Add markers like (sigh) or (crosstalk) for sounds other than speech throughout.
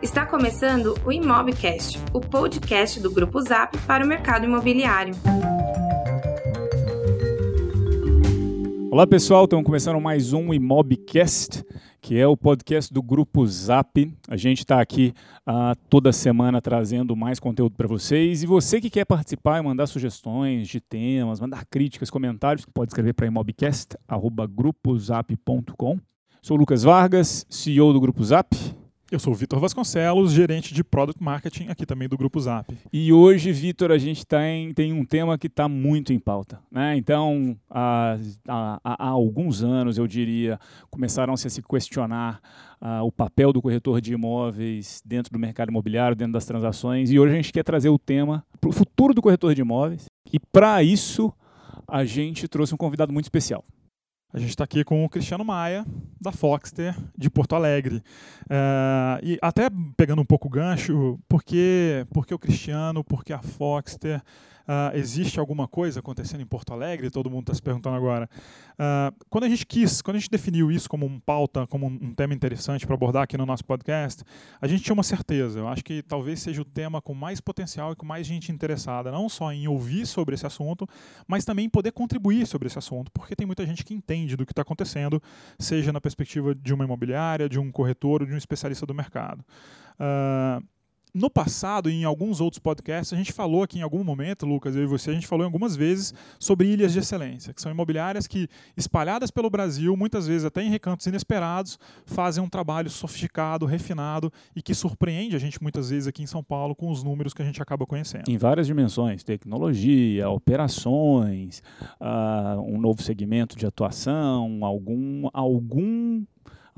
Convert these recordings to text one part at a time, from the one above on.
Está começando o Imobcast, o podcast do Grupo Zap para o mercado imobiliário. Olá pessoal, estamos começando mais um Imobcast, que é o podcast do Grupo Zap. A gente está aqui uh, toda semana trazendo mais conteúdo para vocês. E você que quer participar e mandar sugestões de temas, mandar críticas, comentários, pode escrever para imobcast.grupozap.com. Sou Lucas Vargas, CEO do Grupo Zap. Eu sou o Vitor Vasconcelos, gerente de Product Marketing aqui também do Grupo Zap. E hoje, Vitor, a gente tem, tem um tema que está muito em pauta. Né? Então, há, há, há, alguns anos, eu diria, começaram-se a se questionar uh, o papel do corretor de imóveis dentro do mercado imobiliário, dentro das transações. E hoje a gente quer trazer o tema para o futuro do corretor de imóveis. E para isso, a gente trouxe um convidado muito especial. A gente está aqui com o Cristiano Maia, da Foxter, de Porto Alegre. Uh, e até pegando um pouco o gancho, por que, por que o Cristiano, por que a Foxter? Uh, existe alguma coisa acontecendo em Porto Alegre? Todo mundo está se perguntando agora. Uh, quando a gente quis, quando a gente definiu isso como um pauta, como um, um tema interessante para abordar aqui no nosso podcast, a gente tinha uma certeza. Eu acho que talvez seja o tema com mais potencial e com mais gente interessada, não só em ouvir sobre esse assunto, mas também poder contribuir sobre esse assunto, porque tem muita gente que entende do que está acontecendo, seja na perspectiva de uma imobiliária, de um corretor ou de um especialista do mercado. Uh, no passado, em alguns outros podcasts, a gente falou aqui em algum momento, Lucas, eu e você, a gente falou algumas vezes sobre ilhas de excelência, que são imobiliárias que, espalhadas pelo Brasil, muitas vezes até em recantos inesperados, fazem um trabalho sofisticado, refinado e que surpreende a gente muitas vezes aqui em São Paulo com os números que a gente acaba conhecendo. Em várias dimensões: tecnologia, operações, uh, um novo segmento de atuação, algum, algum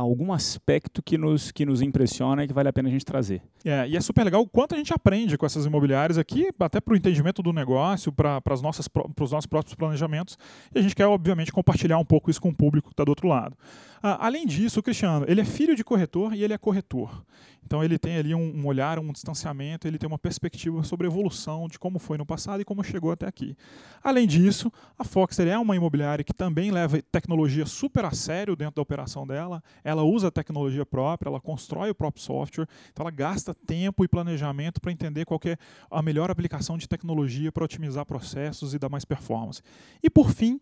algum aspecto que nos, que nos impressiona e que vale a pena a gente trazer. É, e é super legal o quanto a gente aprende com essas imobiliárias aqui, até para o entendimento do negócio, para os nossos próprios planejamentos. E a gente quer, obviamente, compartilhar um pouco isso com o público que está do outro lado. Ah, além disso, o Cristiano, ele é filho de corretor e ele é corretor. Então ele tem ali um, um, olhar, um distanciamento, ele tem uma perspectiva sobre a evolução de como foi no passado e como chegou até aqui. Além disso, a Foxter é uma imobiliária que também leva tecnologia super a sério dentro da operação dela. Ela usa tecnologia própria, ela constrói o próprio software, então ela gasta tempo e planejamento para entender qual é a melhor aplicação de tecnologia para otimizar processos e dar mais performance. E por fim,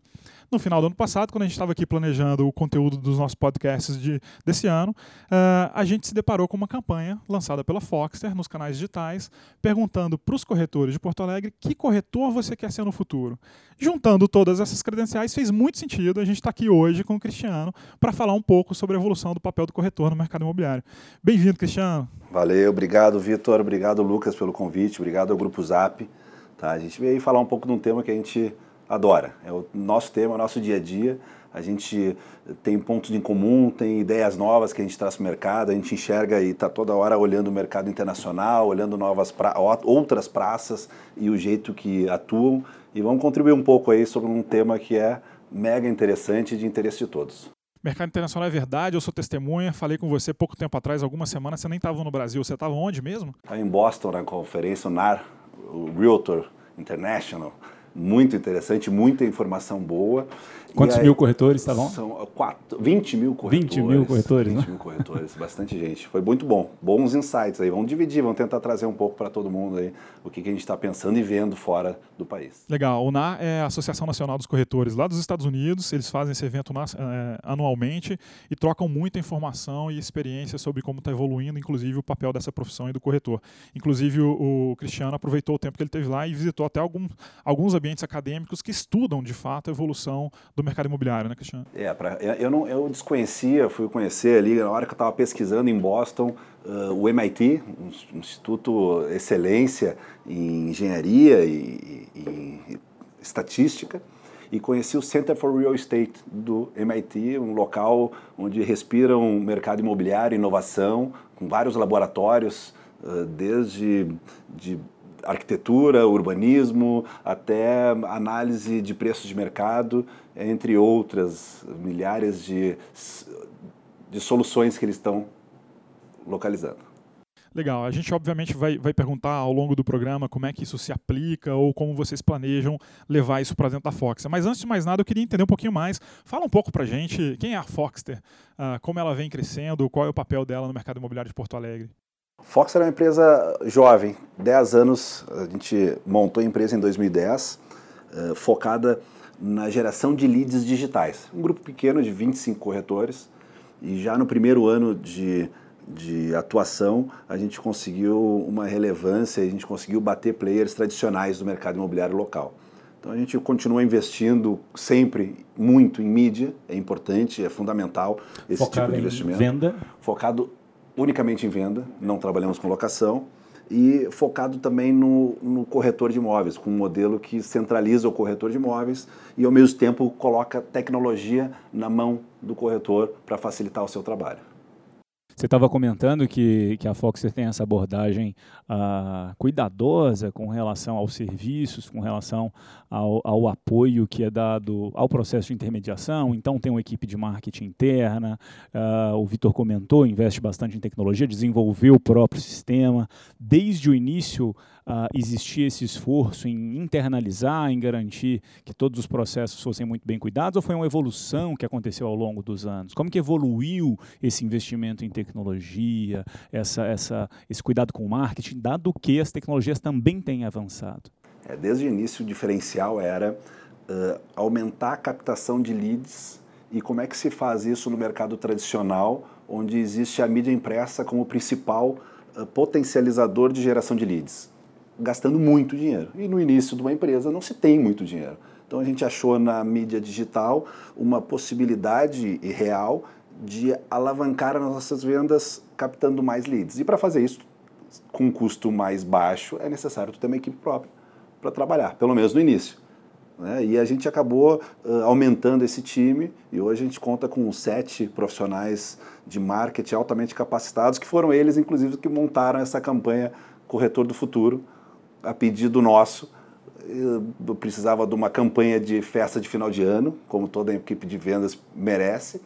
no final do ano passado, quando a gente estava aqui planejando o conteúdo dos nossos podcasts de, desse ano, uh, a gente se deparou com uma campanha lançada pela Foxter nos canais digitais, perguntando para os corretores de Porto Alegre que corretor você quer ser no futuro. Juntando todas essas credenciais, fez muito sentido a gente estar tá aqui hoje com o Cristiano para falar um pouco sobre a evolução do papel do corretor no mercado imobiliário. Bem-vindo, Cristiano. Valeu, obrigado, Vitor. Obrigado, Lucas, pelo convite. Obrigado ao Grupo Zap. Tá, a gente veio falar um pouco de um tema que a gente adora. É o nosso tema, o nosso dia a dia. A gente tem pontos em comum, tem ideias novas que a gente traz para o mercado, a gente enxerga e está toda hora olhando o mercado internacional, olhando novas pra, outras praças e o jeito que atuam. E vamos contribuir um pouco aí sobre um tema que é mega interessante e de interesse de todos. Mercado internacional é verdade, eu sou testemunha. Falei com você pouco tempo atrás, algumas semanas, você nem estava no Brasil. Você estava onde mesmo? Estava em Boston, na conferência, NAR, o Realtor International muito interessante, muita informação boa. Quantos aí, mil corretores estavam? São quatro, 20 mil corretores. 20 mil corretores, 20 né? mil corretores, bastante gente. Foi muito bom. Bons insights aí. Vamos dividir, vamos tentar trazer um pouco para todo mundo aí o que, que a gente está pensando e vendo fora do país. Legal. O NA é a Associação Nacional dos Corretores lá dos Estados Unidos. Eles fazem esse evento é, anualmente e trocam muita informação e experiência sobre como está evoluindo, inclusive, o papel dessa profissão e do corretor. Inclusive, o, o Cristiano aproveitou o tempo que ele teve lá e visitou até algum, alguns ambientes acadêmicos que estudam, de fato, a evolução do mercado imobiliário, né, Cristiano? É, pra, eu, não, eu desconhecia, fui conhecer ali na hora que eu estava pesquisando em Boston uh, o MIT, um Instituto Excelência em Engenharia e, e, e Estatística, e conheci o Center for Real Estate do MIT, um local onde respira um mercado imobiliário, inovação, com vários laboratórios, desde de arquitetura, urbanismo, até análise de preços de mercado, entre outras milhares de, de soluções que eles estão localizando. Legal. A gente, obviamente, vai, vai perguntar ao longo do programa como é que isso se aplica ou como vocês planejam levar isso para dentro da Foxter. Mas antes de mais nada, eu queria entender um pouquinho mais. Fala um pouco para a gente quem é a Foxter, uh, como ela vem crescendo, qual é o papel dela no mercado imobiliário de Porto Alegre. Fox era uma empresa jovem, 10 anos, a gente montou a empresa em 2010, uh, focada na geração de leads digitais. Um grupo pequeno de 25 corretores e já no primeiro ano de, de atuação a gente conseguiu uma relevância, a gente conseguiu bater players tradicionais do mercado imobiliário local. Então a gente continua investindo sempre muito em mídia, é importante, é fundamental esse Focado tipo de investimento. Em venda? Focado unicamente em venda, não trabalhamos com locação e focado também no, no, corretor de imóveis, com um modelo que centraliza o corretor de imóveis e ao mesmo tempo coloca tecnologia na mão do corretor para facilitar o seu trabalho. Você estava comentando que, que a Foxer tem essa abordagem uh, cuidadosa com relação aos serviços, com relação ao, ao, apoio que é dado ao processo de intermediação. Então, tem uma equipe de marketing interna. Uh, o Vitor comentou, investe bastante em tecnologia, desenvolveu o próprio sistema. Desde o início, uh, existia esse esforço em internalizar, em garantir que todos os processos fossem muito bem cuidados, ou foi uma evolução que aconteceu ao longo dos anos? Como que evoluiu esse investimento em tecnologia, essa, essa, esse cuidado com o marketing, dado que as tecnologias também têm avançado? É, desde o início, o diferencial era uh, aumentar a captação de leads e como é que se faz isso no mercado tradicional, onde existe a mídia impressa como principal uh, potencializador de geração de leads gastando muito dinheiro. E no início de uma empresa não se tem muito dinheiro. Então a gente achou na mídia digital uma possibilidade real de alavancar as nossas vendas captando mais leads. E para fazer isso com um custo mais baixo é necessário ter uma equipe própria para trabalhar, pelo menos no início. Né? E a gente acabou uh, aumentando esse time e hoje a gente conta com sete profissionais de marketing altamente capacitados, que foram eles, inclusive, que montaram essa campanha Corretor do Futuro, a pedido nosso, eu precisava de uma campanha de festa de final de ano, como toda a equipe de vendas merece.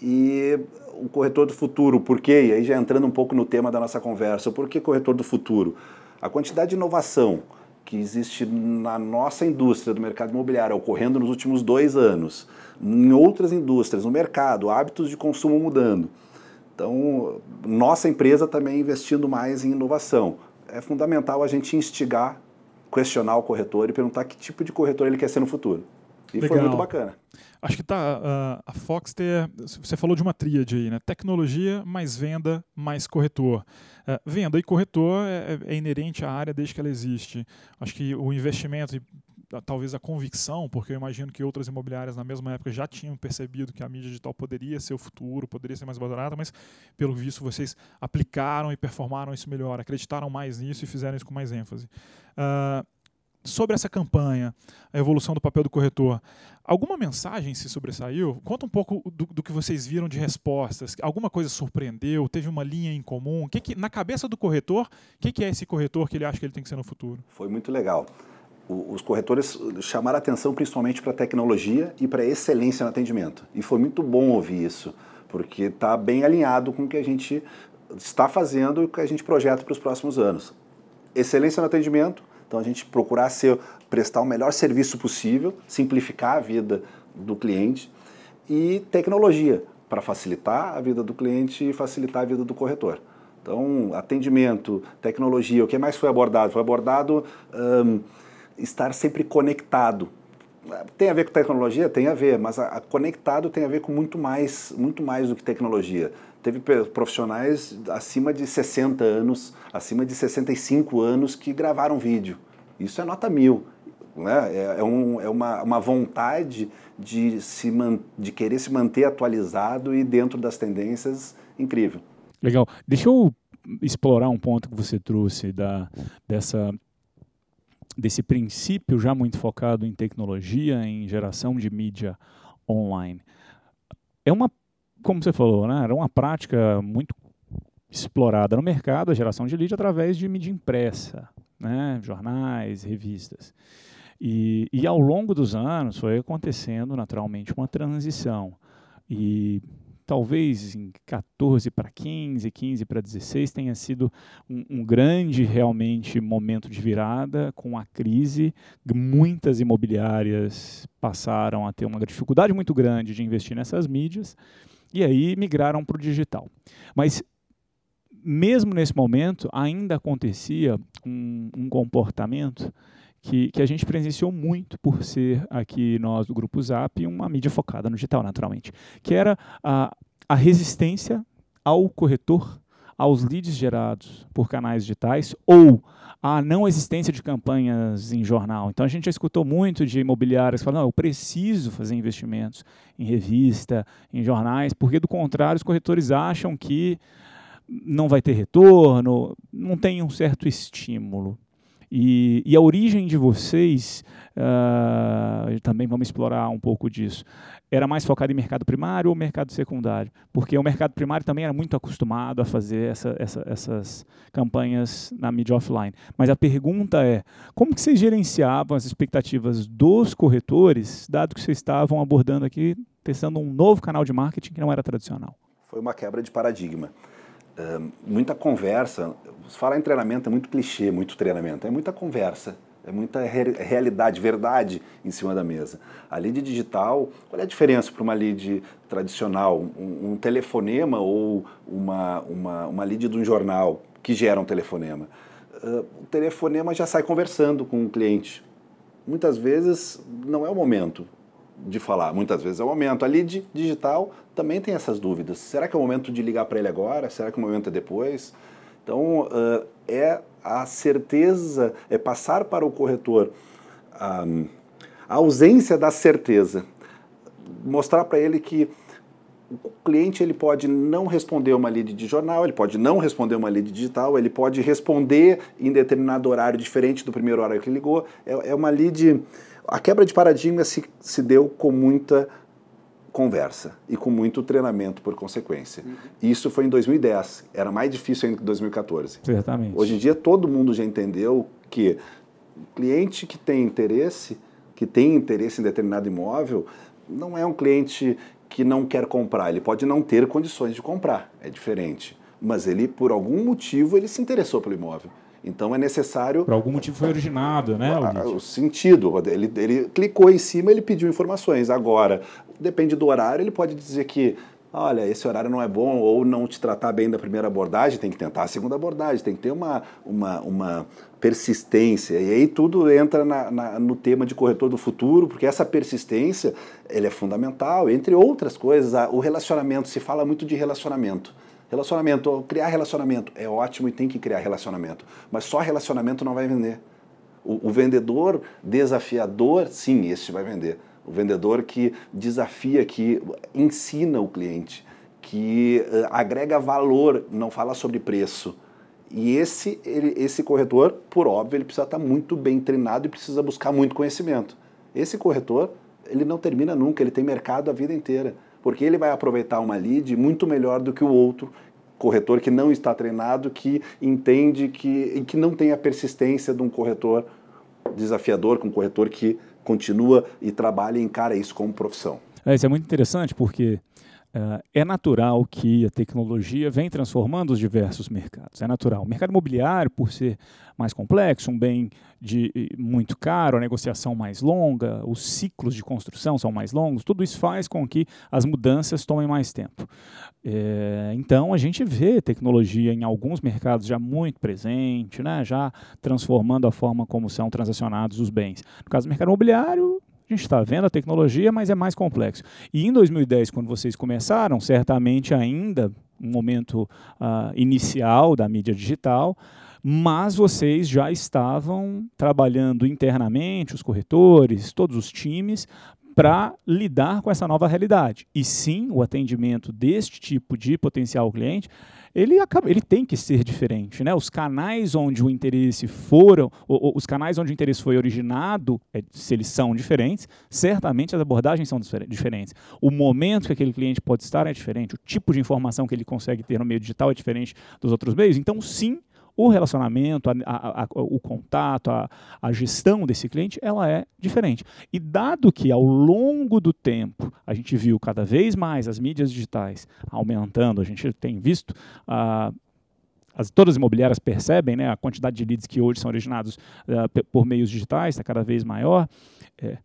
E o corretor do futuro, por quê? E aí já entrando um pouco no tema da nossa conversa, por que corretor do futuro? A quantidade de inovação que existe na nossa indústria do mercado imobiliário ocorrendo nos últimos dois anos, em outras indústrias, no mercado, hábitos de consumo mudando. Então, nossa empresa também investindo mais em inovação é fundamental a gente instigar, questionar o corretor e perguntar que tipo de corretor ele quer ser no futuro. E Legal. foi muito bacana. Acho que tá, a Fox ter, você falou de uma tríade aí, né? Tecnologia mais venda mais corretor. Uh, venda e corretor é, é, inerente à área desde que ela existe. Acho que o investimento talvez a convicção, porque eu imagino que outras imobiliárias na mesma época já tinham percebido que a mídia digital poderia ser o futuro, poderia ser mais barata, mas pelo visto vocês aplicaram e performaram isso melhor, acreditaram mais nisso e fizeram isso com mais ênfase. Uh, sobre essa campanha, a evolução do papel do corretor, alguma mensagem se sobressaiu? Conta um pouco do, do que vocês viram de respostas. Alguma coisa surpreendeu? Teve uma linha em comum? Que que, na cabeça do corretor, o que, que é esse corretor que ele acha que ele tem que ser no futuro? Foi muito legal os corretores chamaram atenção principalmente para a tecnologia e para a excelência no atendimento. E foi muito bom ouvir isso, porque está bem alinhado com o que a gente está fazendo e o que a gente projeta para os próximos anos. Excelência no atendimento, então a gente procurar ser, prestar o melhor serviço possível, simplificar a vida do cliente e tecnologia para facilitar a vida do cliente e facilitar a vida do corretor. Então, atendimento, tecnologia, o que mais foi abordado? Foi abordado um, estar sempre conectado. Tem a ver com tecnologia? Tem a ver, mas a, a conectado tem a ver com muito mais, muito mais do que tecnologia. Teve profissionais acima de 60 anos, acima de 65 anos que gravaram vídeo. Isso é nota mil. Né? É, é, um, é uma, uma vontade de, se man, de querer se manter atualizado e dentro das tendências incrível. Legal. Deixa eu explorar um ponto que você trouxe da, dessa desse princípio já muito focado em tecnologia, em geração de mídia online. É uma, como você falou, né, era uma prática muito explorada no mercado, a geração de lead através de mídia impressa, né, jornais, revistas. E, e ao longo dos anos foi acontecendo naturalmente uma transição. E talvez em 14 para 15, 15 para 16 tenha sido um, um, grande realmente momento de virada com a crise. Muitas imobiliárias passaram a ter uma dificuldade muito grande de investir nessas mídias e aí migraram para o digital. Mas mesmo nesse momento, ainda acontecia um, um comportamento que, que, a gente presenciou muito por ser aqui nós do Grupo Zap uma mídia focada no digital, naturalmente, que era a, a resistência ao corretor, aos leads gerados por canais digitais ou a não existência de campanhas em jornal. Então a gente já escutou muito de imobiliários falando, eu preciso fazer investimentos em revista, em jornais, porque do contrário os corretores acham que não vai ter retorno, não tem um certo estímulo. E, e a origem de vocês, uh, também vamos explorar um pouco disso, era mais focada em mercado primário ou mercado secundário? Porque o mercado primário também era muito acostumado a fazer essa, essa, essas campanhas na mídia offline. Mas a pergunta é, como que vocês gerenciavam as expectativas dos corretores, dado que vocês estavam abordando aqui, testando um novo canal de marketing que não era tradicional? Foi uma quebra de paradigma muita conversa. Falar em treinamento é muito clichê, muito treinamento. É muita conversa, é muita re realidade, verdade em cima da mesa. A lead digital, qual é a diferença para uma lead tradicional? Um, um, telefonema ou uma, uma, uma lead de um jornal que gera um telefonema? Uh, o telefonema já sai conversando com o cliente. Muitas vezes não é o momento de falar, muitas vezes é o momento. A lead digital também tem essas dúvidas. Será que é o momento de ligar para ele agora? Será que o momento é depois? Então, uh, é a certeza, é passar para o corretor um, a ausência da certeza. Mostrar para ele que o cliente ele pode não responder uma lead de jornal, ele pode não responder uma lead digital, ele pode responder em determinado horário diferente do primeiro horário que ligou. É, é uma lead a quebra de paradigma se, se deu com muita conversa e com muito treinamento por consequência. Uhum. Isso foi em 2010, era mais difícil ainda que 2014. Certamente. Hoje em dia todo mundo já entendeu que o cliente que tem interesse, que tem interesse em determinado imóvel, não é um cliente que não quer comprar, ele pode não ter condições de comprar, é diferente. Mas ele, por algum motivo, ele se interessou pelo imóvel. Então é necessário. Por algum motivo foi originado, né? O, o sentido. Ele, ele clicou em cima, ele pediu informações. Agora, depende do horário, ele pode dizer que. Olha, esse horário não é bom, ou não te tratar bem da primeira abordagem, tem que tentar a segunda abordagem, tem que ter uma, uma, uma persistência. E aí tudo entra na, na, no tema de corretor do futuro, porque essa persistência ele é fundamental, entre outras coisas. O relacionamento, se fala muito de relacionamento. Relacionamento, criar relacionamento é ótimo e tem que criar relacionamento, mas só relacionamento não vai vender. O, o vendedor desafiador, sim, esse vai vender. O vendedor que desafia, que ensina o cliente, que uh, agrega valor, não fala sobre preço. E esse, ele, esse corretor, por óbvio, ele precisa estar muito bem treinado e precisa buscar muito conhecimento. Esse corretor, ele não termina nunca, ele tem mercado a vida inteira porque ele vai aproveitar uma lead muito melhor do que o outro corretor que não está treinado, que entende que, que não tem a persistência de um corretor desafiador, com um corretor que continua e trabalha e encara isso como profissão. É, isso é muito interessante porque Uh, é natural que a tecnologia vem transformando os diversos mercados. É natural. O mercado imobiliário, por ser mais complexo, um bem de muito caro, a negociação mais longa, os ciclos de construção são mais longos, tudo isso faz com que as mudanças tomem mais tempo. É, então, a gente vê tecnologia em alguns mercados já muito presente, né, já transformando a forma como são transacionados os bens. No caso do mercado imobiliário, a gente está vendo a tecnologia, mas é mais complexo. E em 2010, quando vocês começaram, certamente ainda um momento uh, inicial da mídia digital, mas vocês já estavam trabalhando internamente, os corretores, todos os times, para lidar com essa nova realidade. E sim, o atendimento deste tipo de potencial cliente ele, acaba, ele tem que ser diferente. Né? Os canais onde o interesse foram, ou, ou, os canais onde o interesse foi originado, é, se eles são diferentes, certamente as abordagens são diferentes. O momento que aquele cliente pode estar é diferente, o tipo de informação que ele consegue ter no meio digital é diferente dos outros meios. Então, sim, o relacionamento, a, a, a, o contato, a, gestão desse cliente, ela é diferente. E dado que ao longo do tempo a gente viu cada vez mais as mídias digitais aumentando, a gente tem visto uh, as, todas as imobiliárias percebem né, a quantidade de leads que hoje são originados uh, por meios digitais está cada vez maior. É,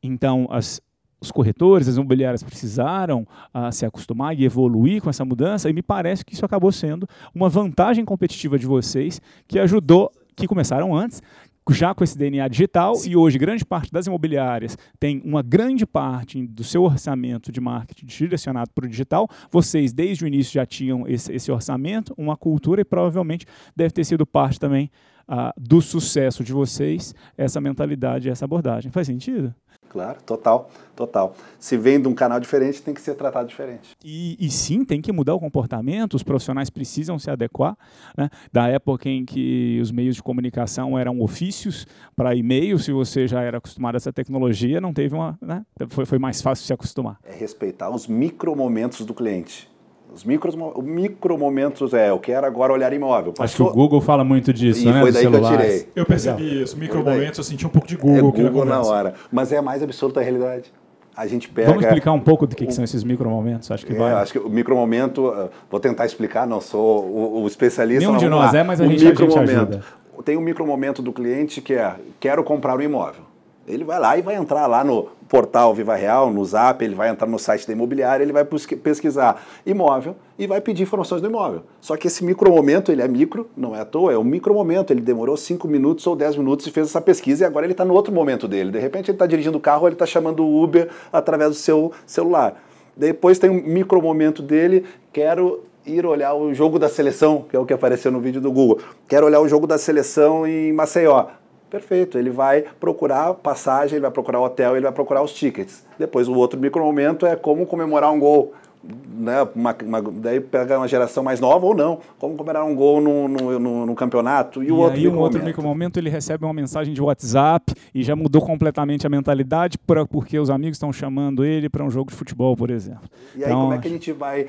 então, as, os corretores, as imobiliárias precisaram uh, se acostumar e evoluir com essa mudança, e me parece que isso acabou sendo uma vantagem competitiva de vocês, que ajudou, que começaram antes, já com esse DNA digital, e hoje grande parte das imobiliárias tem uma grande parte do seu orçamento de marketing direcionado para o digital, vocês desde o início já tinham esse, esse orçamento, uma cultura, e provavelmente deve ter sido parte também uh, do sucesso de vocês, essa mentalidade, essa abordagem. Faz sentido? Claro, total, total. Se vem de um canal diferente, tem que ser tratado diferente. E, e sim, tem que mudar o comportamento, os profissionais precisam se adequar. Né? Da época em que os meios de comunicação eram ofícios para e-mail, se você já era acostumado a essa tecnologia, não teve uma. Né? Foi, foi mais fácil se acostumar. É respeitar os micromomentos do cliente. Os micros, micro momentos é, eu quero agora olhar imóvel. Passou... Acho que o Google fala muito disso, e né? foi daí que eu tirei. Eu percebi isso, micro momentos, eu senti um pouco de Google. É Google na hora, mas é a mais absoluta realidade. A gente pega... Vamos explicar um pouco do que, que são esses micro momentos? Acho que é, vai. Acho que o micro momento, vou tentar explicar, não sou o, o especialista. Nenhum de nós é, mas a gente, a gente ajuda. Tem um micro momento do cliente que é, quero comprar um imóvel. Ele vai lá e vai entrar lá no portal Viva Real, no Zap, ele vai entrar no site da imobiliária, ele vai pesquisar imóvel e vai pedir informações do imóvel. Só que esse micro momento, ele é micro, não é à toa, é um micro momento. Ele demorou 5 minutos ou 10 minutos e fez essa pesquisa e agora ele está no outro momento dele. De repente ele está dirigindo o carro, ele está chamando o Uber através do seu celular. Depois tem um micro momento dele, quero ir olhar o jogo da seleção, que é o que apareceu no vídeo do Google. Quero olhar o jogo da seleção em Maceió. Perfeito, ele vai procurar passagem, ele vai procurar hotel, ele vai procurar os tickets. Depois o outro micromomento é como comemorar um gol. Né, uma, uma, daí pega uma geração mais nova ou não, como comemorar um gol no, no, no, no campeonato. E, e o outro aí um outro micromomento ele recebe uma mensagem de WhatsApp e já mudou completamente a mentalidade pra, porque os amigos estão chamando ele para um jogo de futebol, por exemplo. E aí então, como é que a gente vai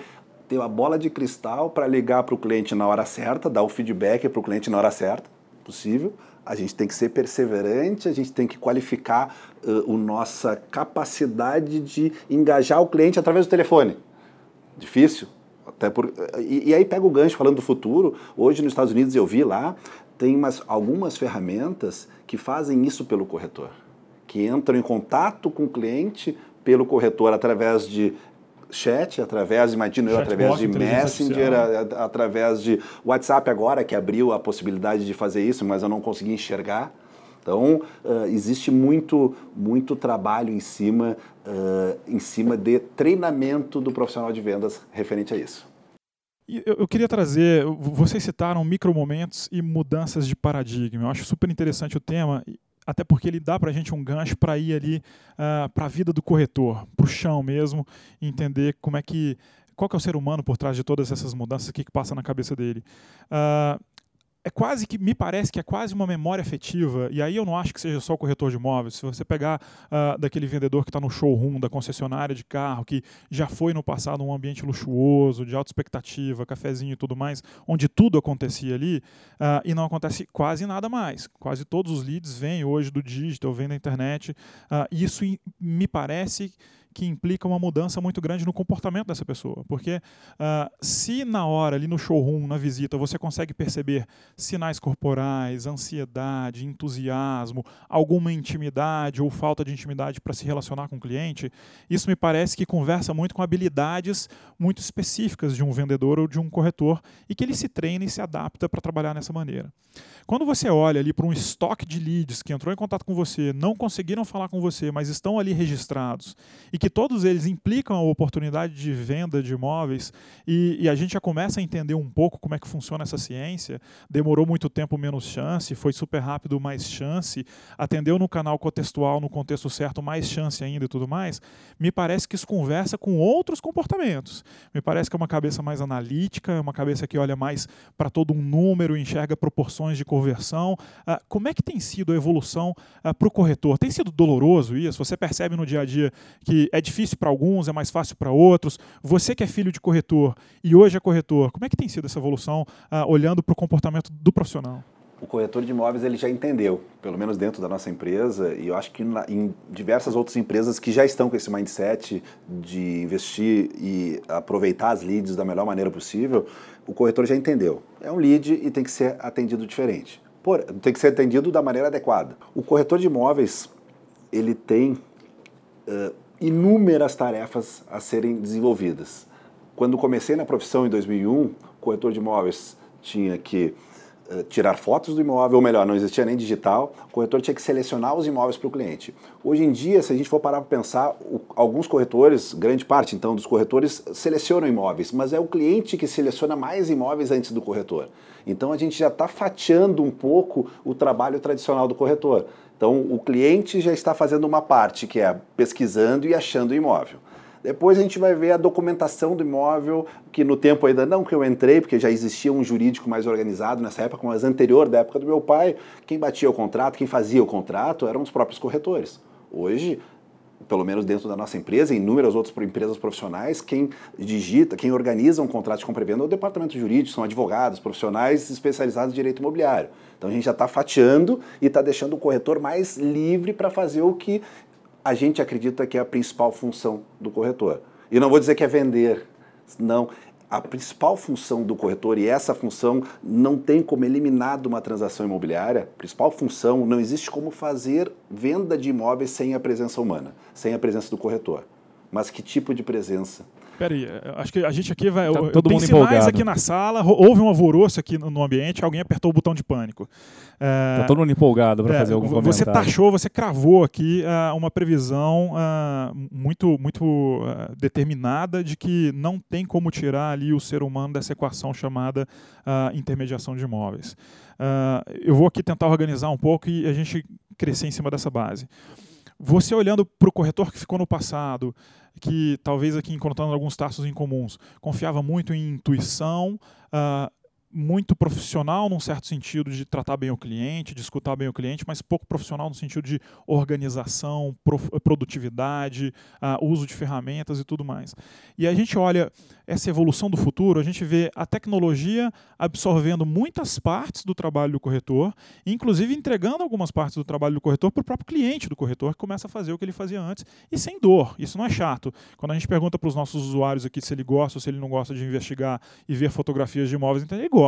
ter uma bola de cristal para ligar para o cliente na hora certa, dar o feedback para o cliente na hora certa, possível, a gente tem que ser perseverante, a gente tem que qualificar uh, a nossa capacidade de engajar o cliente através do telefone. Difícil. Até por, e, e, aí pega o gancho falando do futuro. Hoje nos Estados Unidos eu vi lá, tem umas, algumas ferramentas que fazem isso pelo corretor. Que entram em contato com o cliente pelo corretor através de chat, através, imagino eu, através de Messenger, a, a, através de WhatsApp agora, que abriu a possibilidade de fazer isso, mas eu não consegui enxergar. Então, uh, existe muito, muito trabalho em cima, uh, em cima de treinamento do profissional de vendas referente a isso. Eu, eu queria trazer, vocês citaram micromomentos e mudanças de paradigma. Eu acho super interessante o tema até porque ele dá para a gente um gancho para ir ali uh, ah, para a vida do corretor, para o chão mesmo, entender como é que qual que é o ser humano por trás de todas essas mudanças, o que, que passa na cabeça dele. Uh, é quase que, me parece que é quase uma memória afetiva, e aí eu não acho que seja só o corretor de imóveis. Se você pegar uh, daquele vendedor que está no showroom da concessionária de carro, que já foi no passado um ambiente luxuoso, de alta expectativa, cafezinho e tudo mais, onde tudo acontecia ali, uh, e não acontece quase nada mais. Quase todos os leads vêm hoje do digital, vêm da internet, uh, isso me parece que implica uma mudança muito grande no comportamento dessa pessoa. Porque uh, se na hora, ali no showroom, na visita, você consegue perceber sinais corporais, ansiedade, entusiasmo, alguma intimidade ou falta de intimidade para se relacionar com o cliente, isso me parece que conversa muito com habilidades muito específicas de um vendedor ou de um corretor e que ele se treina e se adapta para trabalhar nessa maneira. Quando você olha ali para um estoque de leads que entrou em contato com você, não conseguiram falar com você, mas estão ali registrados e que todos eles implicam a oportunidade de venda de imóveis e, e, a gente já começa a entender um pouco como é que funciona essa ciência. Demorou muito tempo, menos chance, foi super rápido, mais chance, atendeu no canal contextual, no contexto certo, mais chance ainda e tudo mais. Me parece que isso conversa com outros comportamentos. Me parece que é uma cabeça mais analítica, é uma cabeça que olha mais para todo um número, enxerga proporções de conversão. Ah, como é que tem sido a evolução ah, para o corretor? Tem sido doloroso isso? Você percebe no dia a dia que é difícil para alguns, é mais fácil para outros. Você que é filho de corretor e hoje é corretor, como é que tem sido essa evolução uh, olhando para o comportamento do profissional? O corretor de imóveis ele já entendeu, pelo menos dentro da nossa empresa, e eu acho que na, em diversas outras empresas que já estão com esse mindset de investir e aproveitar as leads da melhor maneira possível, o corretor já entendeu. É um lead e tem que ser atendido diferente. Por, tem que ser atendido da maneira adequada. O corretor de imóveis ele tem inúmeras tarefas a serem desenvolvidas. Quando comecei na profissão em 2001, corretor de imóveis tinha que uh, tirar fotos do imóvel, ou melhor, não existia nem digital, o corretor tinha que selecionar os imóveis para o cliente. Hoje em dia, se a gente for parar para pensar, o, alguns corretores, grande parte então dos corretores, selecionam imóveis, mas é o cliente que seleciona mais imóveis antes do corretor. Então a gente já está fatiando um pouco o trabalho tradicional do corretor. Então o cliente já está fazendo uma parte, que é pesquisando e achando o imóvel. Depois a gente vai ver a documentação do imóvel, que no tempo ainda não que eu entrei, porque já existia um jurídico mais organizado nessa época, mas anterior da época do meu pai, quem batia o contrato, quem fazia o contrato eram os próprios corretores. Hoje, pelo menos dentro da nossa empresa, e inúmeras outras empresas profissionais, quem digita, quem organiza um contrato de compra e venda é o departamento jurídico, são advogados, profissionais especializados em direito imobiliário. Então a gente já está fatiando e está deixando o corretor mais livre para fazer o que a gente acredita que é a principal função do corretor. E não vou dizer que é vender, não. A principal função do corretor, e essa função não tem como eliminar de uma transação imobiliária, a principal função, não existe como fazer venda de imóveis sem a presença humana, sem a presença do corretor. Mas que tipo de presença? Peraí, acho que a gente aqui vai. Tá todo mundo sinais aqui na sala, houve um alvoroço aqui no, no ambiente, alguém apertou o botão de pânico. É, tá todo mundo empolgado para é, fazer algum comentário. Você taxou, você cravou aqui uh, uma previsão uh, muito, muito uh, determinada de que não tem como tirar ali o ser humano dessa equação chamada intermediação de imóveis. eu vou aqui tentar organizar um pouco e a gente crescer em cima dessa base. Você olhando para o corretor que ficou no passado, que talvez aqui encontrando alguns traços em comuns, confiava muito em intuição, uh, muito profissional num certo sentido de tratar bem o cliente, de escutar bem o cliente, mas pouco profissional no sentido de organização, produtividade, uh, uso de ferramentas e tudo mais. E a gente olha essa evolução do futuro, a gente vê a tecnologia absorvendo muitas partes do trabalho do corretor, inclusive entregando algumas partes do trabalho do corretor para o próprio cliente do corretor, que começa a fazer o que ele fazia antes, e sem dor. Isso não é chato. Quando a gente pergunta para os nossos usuários aqui se ele gosta ou se ele não gosta de investigar e ver fotografias de imóveis, então ele gosta,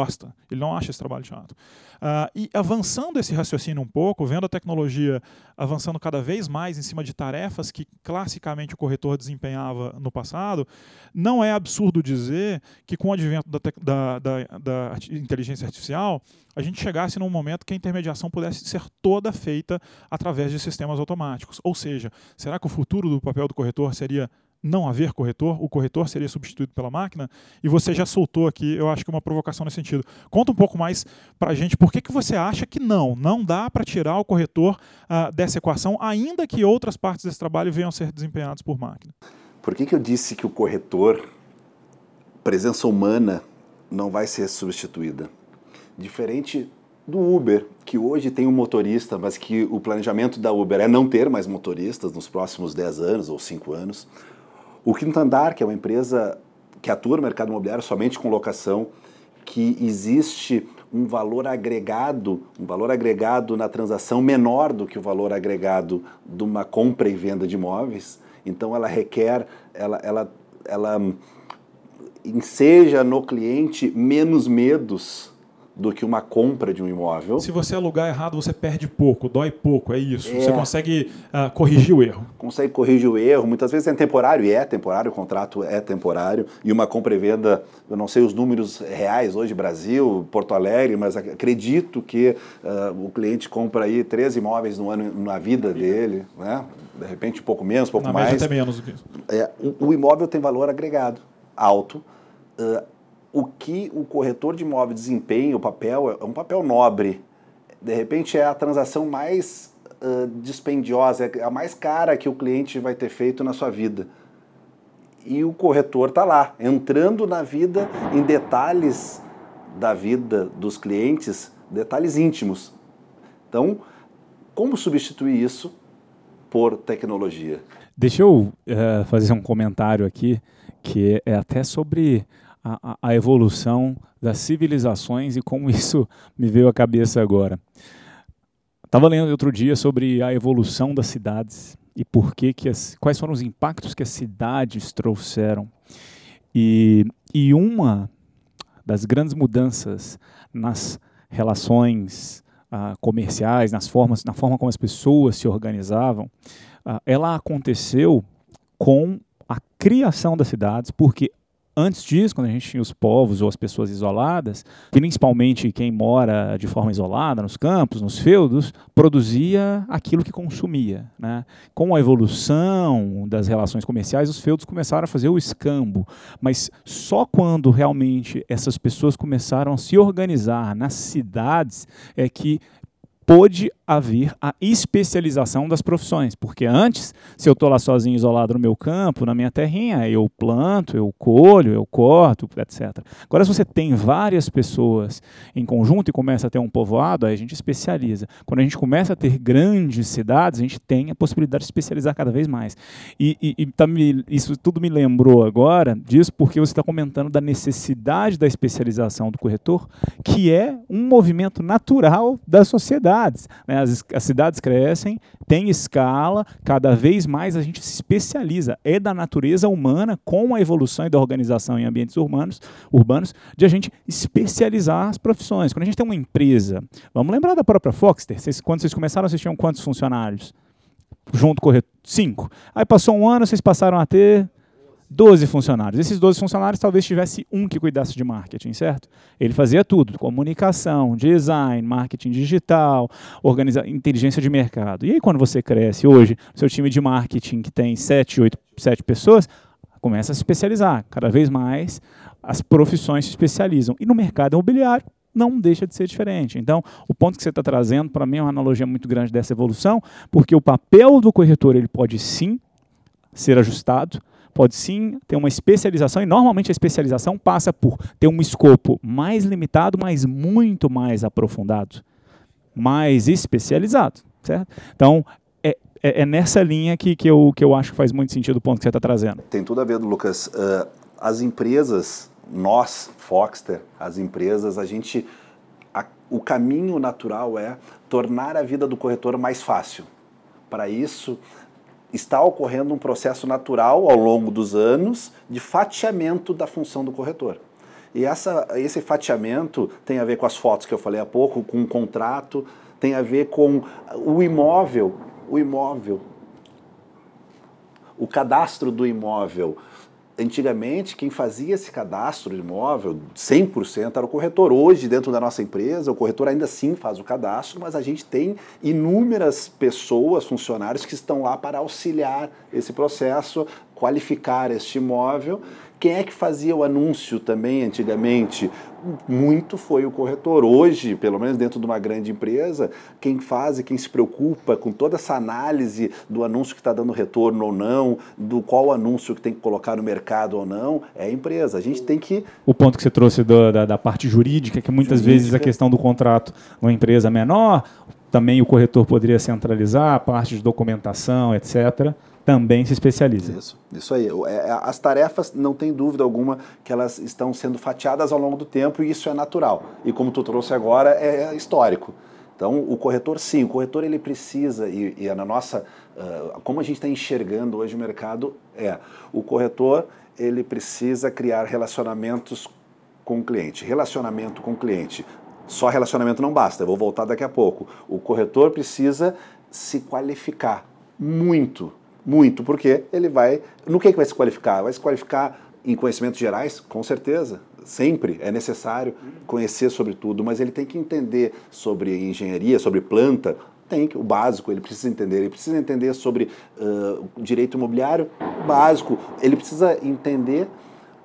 ele não acha esse trabalho chato. Uh, e avançando esse raciocínio um pouco, vendo a tecnologia avançando cada vez mais em cima de tarefas que classicamente o corretor desempenhava no passado, não é absurdo dizer que com o advento da, da, da, da inteligência artificial, a gente chegasse num momento que a intermediação pudesse ser toda feita através de sistemas automáticos. Ou seja, será que o futuro do papel do corretor seria não haver corretor, o corretor seria substituído pela máquina, e você já soltou aqui, eu acho que uma provocação nesse sentido. Conta um pouco mais para a gente, por que, que você acha que não, não dá para tirar o corretor uh, dessa equação, ainda que outras partes desse trabalho venham a ser desempenhadas por máquina? Por que, que eu disse que o corretor, presença humana, não vai ser substituída? Diferente do Uber, que hoje tem um motorista, mas que o planejamento da Uber é não ter mais motoristas nos próximos 10 anos ou 5 anos. O Quinto Andar, que é uma empresa que atua no mercado imobiliário somente com locação, que existe um valor agregado, um valor agregado na transação menor do que o valor agregado de uma compra e venda de imóveis. Então ela requer, ela, ela, ela enseja no cliente menos medos do que uma compra de um imóvel. Se você alugar errado, você perde pouco, dói pouco, é isso. É. Você consegue uh, corrigir o erro. Consegue corrigir o erro. Muitas vezes é temporário, e é temporário, o contrato é temporário. E uma compra e venda, eu não sei os números reais hoje, Brasil, Porto Alegre, mas acredito que uh, o cliente compra aí três imóveis no ano na vida dele, né? de repente um pouco menos, um pouco na mais. até menos do que isso. É, o, o imóvel tem valor agregado alto. Uh, o que o corretor de imóvel desempenha, o papel, é um papel nobre. De repente é a transação mais uh, dispendiosa, é a mais cara que o cliente vai ter feito na sua vida. E o corretor está lá, entrando na vida em detalhes da vida dos clientes, detalhes íntimos. Então, como substituir isso por tecnologia? Deixa eu uh, fazer um comentário aqui, que é até sobre a, a evolução das civilizações e como (laughs) isso me veio à cabeça agora. Estava lendo outro dia sobre a evolução das cidades e por que, que as, quais foram os impactos que as cidades trouxeram. E, e uma das grandes mudanças nas relações uh, comerciais, nas formas, na forma como as pessoas se organizavam, uh, ela aconteceu com a criação das cidades, porque Antes disso, quando a gente tinha os povos ou as pessoas isoladas, principalmente quem mora de forma isolada nos campos, nos feudos, produzia aquilo que consumia. Né? Com a evolução das relações comerciais, os feudos começaram a fazer o escambo, mas só quando realmente essas pessoas começaram a se organizar nas cidades é que pôde haver a especialização das profissões, porque antes, se eu estou lá sozinho, isolado no meu campo, na minha terrinha, eu planto, eu colho, eu corto, etc. Agora, se você tem várias pessoas em conjunto e começa a ter um povoado, aí a gente especializa. Quando a gente começa a ter grandes cidades, a gente tem a possibilidade de especializar cada vez mais. E, e, e tá me, isso tudo me lembrou agora disso, porque você está comentando da necessidade da especialização do corretor, que é um movimento natural das sociedades. Né? Né? As, as cidades crescem, tem escala, cada vez mais a gente se especializa. É da natureza humana, com a evolução e da organização em ambientes urbanos, urbanos de a gente especializar as profissões. Quando a gente tem uma empresa, vamos lembrar da própria Foxter, quando vocês começaram, vocês tinham quantos funcionários? Junto o Cinco. Aí passou um ano, vocês passaram a ter 12 funcionários. Esses 12 funcionários talvez tivesse um que cuidasse de marketing, certo? Ele fazia tudo: comunicação, design, marketing digital, organiza inteligência de mercado. E aí, quando você cresce hoje, seu time de marketing que tem 7, 8, 7 pessoas, começa a se especializar. Cada vez mais as profissões se especializam. E no mercado imobiliário, não deixa de ser diferente. Então, o ponto que você está trazendo, para mim, é uma analogia muito grande dessa evolução, porque o papel do corretor ele pode sim ser ajustado, pode sim ter uma especialização, e normalmente a especialização passa por ter um escopo mais limitado, mas muito mais aprofundado, mais especializado. Certo? Então, é, é, é nessa linha que, que, eu, que eu acho que faz muito sentido o ponto que você está trazendo. Tem tudo a ver, Lucas. Uh, as empresas, nós, Foxter, as empresas, a gente. A, o caminho natural é tornar a vida do corretor mais fácil. Para isso, está ocorrendo um processo natural ao longo dos anos de fatiamento da função do corretor. E essa, esse fatiamento tem a ver com as fotos que eu falei há pouco, com o contrato, tem a ver com o imóvel, o imóvel, o cadastro do imóvel, antigamente quem fazia esse cadastro de imóvel 100% era o corretor. Hoje, dentro da nossa empresa, o corretor ainda sim faz o cadastro, mas a gente tem inúmeras pessoas, funcionários que estão lá para auxiliar esse processo, qualificar este imóvel quem é que fazia o anúncio também antigamente? Muito foi o corretor. Hoje, pelo menos dentro de uma grande empresa, quem faz e quem se preocupa com toda essa análise do anúncio que está dando retorno ou não, do qual anúncio que tem que colocar no mercado ou não, é a empresa. A gente tem que. O ponto que você trouxe do, da, da, parte jurídica, que muitas jurídica. vezes a questão do contrato numa empresa menor, também o corretor poderia centralizar a parte de documentação, etc também se especializa. Isso, isso aí. É, é, as tarefas, não tem dúvida alguma que elas estão sendo fatiadas ao longo do tempo e isso é natural. E como tu trouxe agora, é histórico. Então, o corretor, sim, o corretor ele precisa, e, e é na nossa, uh, como a gente está enxergando hoje o mercado, é, o corretor ele precisa criar relacionamentos com o cliente. Relacionamento com o cliente. Só relacionamento não basta, eu vou voltar daqui a pouco. O corretor precisa se qualificar muito muito, porque ele vai. No que, é que vai se qualificar? Vai se qualificar em conhecimentos gerais? Com certeza. Sempre é necessário conhecer sobre tudo, mas ele tem que entender sobre engenharia, sobre planta, tem o básico ele precisa entender. Ele precisa entender sobre uh, direito imobiliário, básico. Ele precisa entender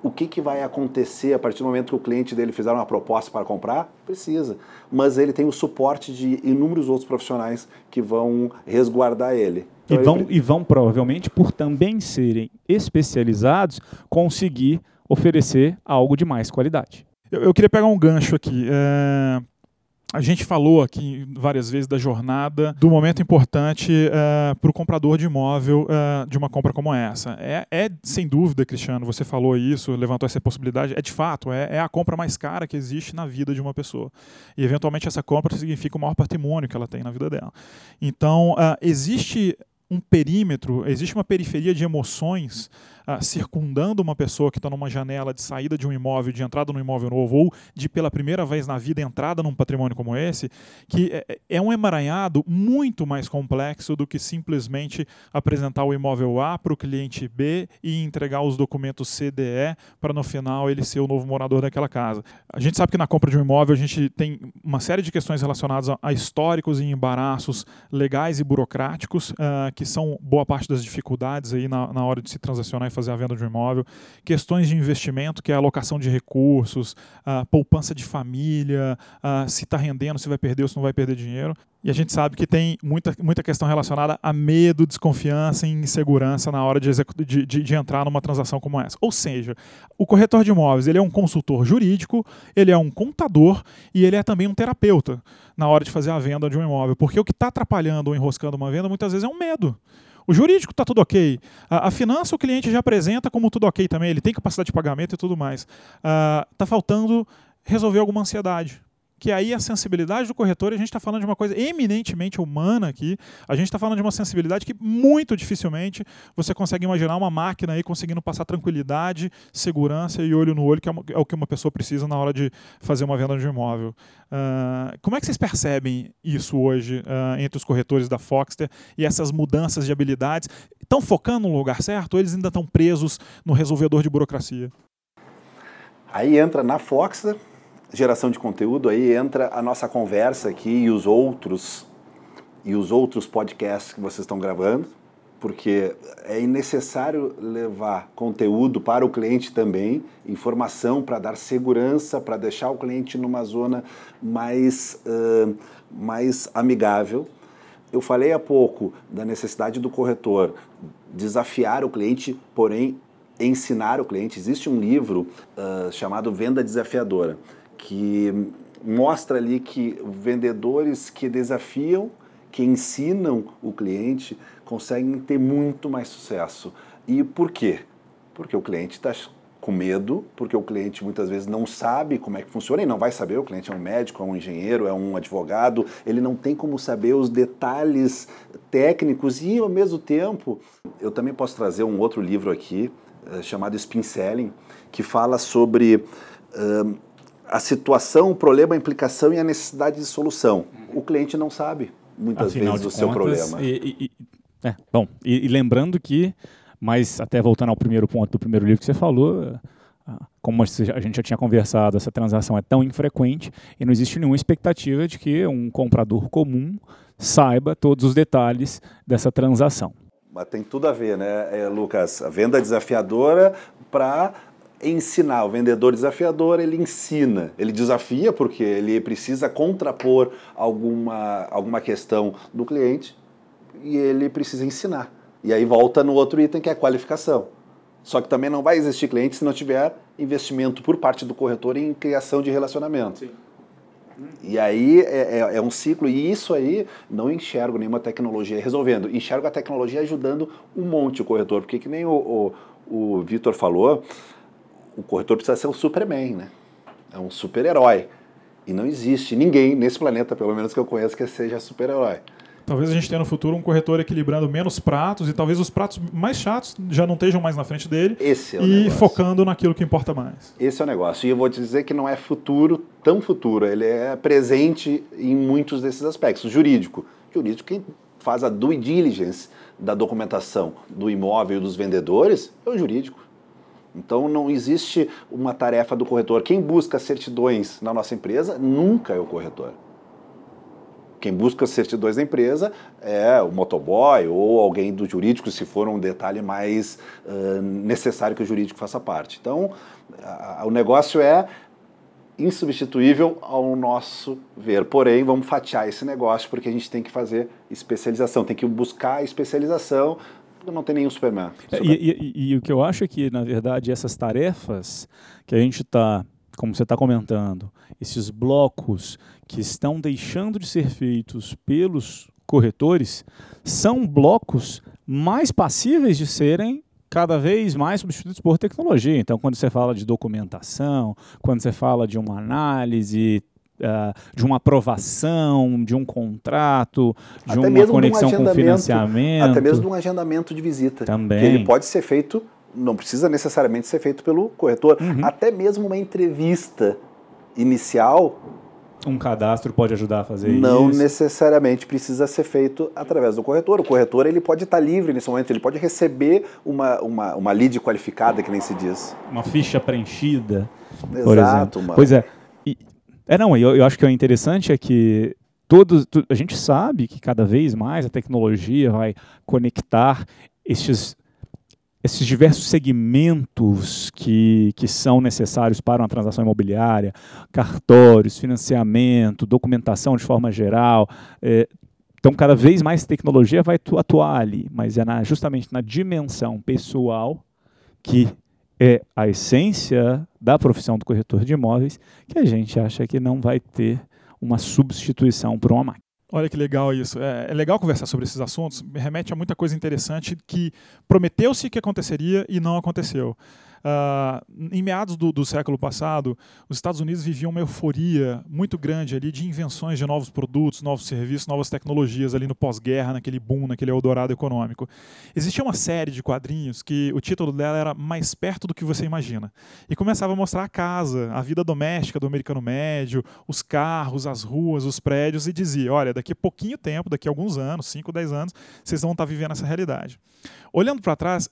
o que, que vai acontecer a partir do momento que o cliente dele fizer uma proposta para comprar? Precisa. Mas ele tem o suporte de inúmeros outros profissionais que vão resguardar ele. Então, e, vão, e vão, provavelmente, por também serem especializados, conseguir oferecer algo de mais qualidade. Eu, eu queria pegar um gancho aqui. É, a gente falou aqui várias vezes da jornada, do momento importante uh, eh, para o comprador de imóvel uh, de uma compra como essa. É, é, sem dúvida, Cristiano, você falou isso, levantou essa possibilidade, é de fato, é, é, a compra mais cara que existe na vida de uma pessoa. E, eventualmente, essa compra significa o maior patrimônio que ela tem na vida dela. Então, uh, existe um perímetro, existe uma periferia de emoções uh, circundando uma pessoa que está numa janela de saída de um imóvel, de entrada num imóvel novo, ou de pela primeira vez na vida entrada num patrimônio como esse, que é, é, é um emaranhado muito mais complexo do que simplesmente apresentar o imóvel A para o cliente B e entregar os documentos CDE para no final ele ser o novo morador daquela casa. A gente sabe que na compra de um imóvel a gente tem uma série de questões relacionadas a, históricos e embaraços legais e burocráticos, uh, que são boa parte das dificuldades aí na, na hora de se transacionar e fazer a venda de um imóvel, questões de investimento, que é a alocação de recursos, a poupança de família, se está rendendo, se vai perder ou se não vai perder dinheiro. E a gente sabe que tem muita, muita questão relacionada a medo, desconfiança e insegurança na hora de, de, de, de, entrar numa transação como essa. Ou seja, o corretor de imóveis ele é um consultor jurídico, ele é um contador e ele é também um terapeuta na hora de fazer a venda de um imóvel. Porque o que está atrapalhando ou enroscando uma venda muitas vezes é um medo. O jurídico está tudo ok. A, a, finança o cliente já apresenta como tudo ok também. Ele tem capacidade de pagamento e tudo mais. Está faltando resolver alguma ansiedade que aí a sensibilidade do corretor, a gente está falando de uma coisa eminentemente humana aqui, a gente está falando de uma sensibilidade que muito dificilmente você consegue imaginar uma máquina aí conseguindo passar tranquilidade, segurança e olho no olho, que é, é o que uma pessoa precisa na hora de fazer uma venda de um imóvel. Uh, como é que vocês percebem isso hoje uh, entre os corretores da Foxter e essas mudanças de habilidades? Estão focando no lugar certo ou eles ainda estão presos no resolvedor de burocracia? Aí entra na Foxter geração de conteúdo, aí entra a nossa conversa aqui e os outros e os outros podcasts que vocês estão gravando, porque é necessário levar conteúdo para o cliente também, informação para dar segurança, para deixar o cliente numa zona mais, uh, mais amigável. Eu falei há pouco da necessidade do corretor desafiar o cliente, porém ensinar o cliente. Existe um livro uh, chamado Venda Desafiadora que mostra ali que vendedores que desafiam, que ensinam o cliente, conseguem ter muito mais sucesso. E por quê? Porque o cliente está com medo, porque o cliente muitas vezes não sabe como é que funciona e não vai saber. O cliente é um médico, é um engenheiro, é um advogado, ele não tem como saber os detalhes técnicos e, ao mesmo tempo, eu também posso trazer um outro livro aqui uh, chamado Spin Selling, que fala sobre. A situação, o problema, a implicação e a necessidade de solução. O cliente não sabe, muitas Afinal vezes, o seu problema. E, e, é, bom, e, e, lembrando que, mas até voltando ao primeiro ponto do primeiro livro que você falou, ah, como a gente já tinha conversado, essa transação é tão infrequente e não existe nenhuma expectativa de que um comprador comum saiba todos os detalhes dessa transação. Mas tem tudo a ver, né, é, Lucas? A venda desafiadora para ensinar. O vendedor desafiador, ele ensina, ele desafia porque ele precisa contrapor alguma, alguma questão do cliente e ele precisa ensinar. E aí volta no outro item que é a qualificação. Só que também não vai existir cliente se não tiver investimento por parte do corretor em criação de relacionamento. Sim. E aí é, é, é, um ciclo, e isso aí não enxergo nenhuma tecnologia resolvendo. Enxergo a tecnologia ajudando um monte o corretor, porque que nem o, o, o Vitor falou, o corretor precisa ser um Superman, né? É um super-herói. E não existe ninguém nesse planeta, pelo menos que eu conheço, que seja super-herói. Talvez a gente tenha no futuro um corretor equilibrando menos pratos e talvez os pratos mais chatos já não estejam mais na frente dele. Esse é o e negócio. focando naquilo que importa mais. Esse é o negócio. E eu vou te dizer que não é futuro tão futuro, ele é presente em muitos desses aspectos. Jurídico. Jurídico, quem faz a due diligence da documentação do imóvel e dos vendedores é o jurídico. Então não existe uma tarefa do corretor. Quem busca certidões na nossa empresa nunca é o corretor. Quem busca certidões da empresa é o motoboy ou alguém do jurídico, se for um detalhe mais uh, necessário que o jurídico faça parte. Então, a, a, o negócio é insubstituível ao nosso ver. Porém, vamos fatiar esse negócio porque a gente tem que fazer especialização, tem que buscar especialização não tem nenhum Superman. É, e, e, e, o que eu acho é que, na verdade, essas tarefas que a gente está, como você está comentando, esses blocos que estão deixando de ser feitos pelos corretores, são blocos mais passíveis de serem cada vez mais substituídos por tecnologia. Então, quando você fala de documentação, quando você fala de uma análise uh, de uma aprovação, de um contrato, de até uma conexão um com financiamento. Até mesmo de um agendamento de visita. Também. Que ele pode ser feito, não precisa necessariamente ser feito pelo corretor. Uhum. Até mesmo uma entrevista inicial um cadastro pode ajudar a fazer não isso? Não necessariamente precisa ser feito através do corretor. O corretor ele pode estar livre nesse momento, ele pode receber uma, uma, uma lead qualificada, que nem se diz. Uma ficha preenchida. Exato, mano. Pois é. É, não, eu, eu acho que o interessante é que todos, a gente sabe que cada vez mais a tecnologia vai conectar esses diversos segmentos que, que são necessários para uma transação imobiliária, cartórios, financiamento, documentação de forma geral. É, então, cada vez mais tecnologia vai atuar ali, mas é na, justamente na dimensão pessoal que é a essência da profissão do corretor de imóveis que a gente acha que não vai ter uma substituição por uma máquina. Olha que legal isso. É, é, legal conversar sobre esses assuntos. Me remete a muita coisa interessante que prometeu-se que aconteceria e não aconteceu. Uh, em meados do, do, século passado, os Estados Unidos viviam uma euforia muito grande ali de invenções de novos produtos, novos serviços, novas tecnologias ali no pós-guerra, naquele boom, naquele eldorado econômico. Existia uma série de quadrinhos que o título dela era Mais Perto do que Você Imagina. E começava a mostrar a casa, a vida doméstica do americano médio, os carros, as ruas, os prédios, e dizia: olha, daqui a pouquinho tempo, daqui a alguns anos, 5, 10 anos, vocês vão estar vivendo essa realidade. Olhando para trás,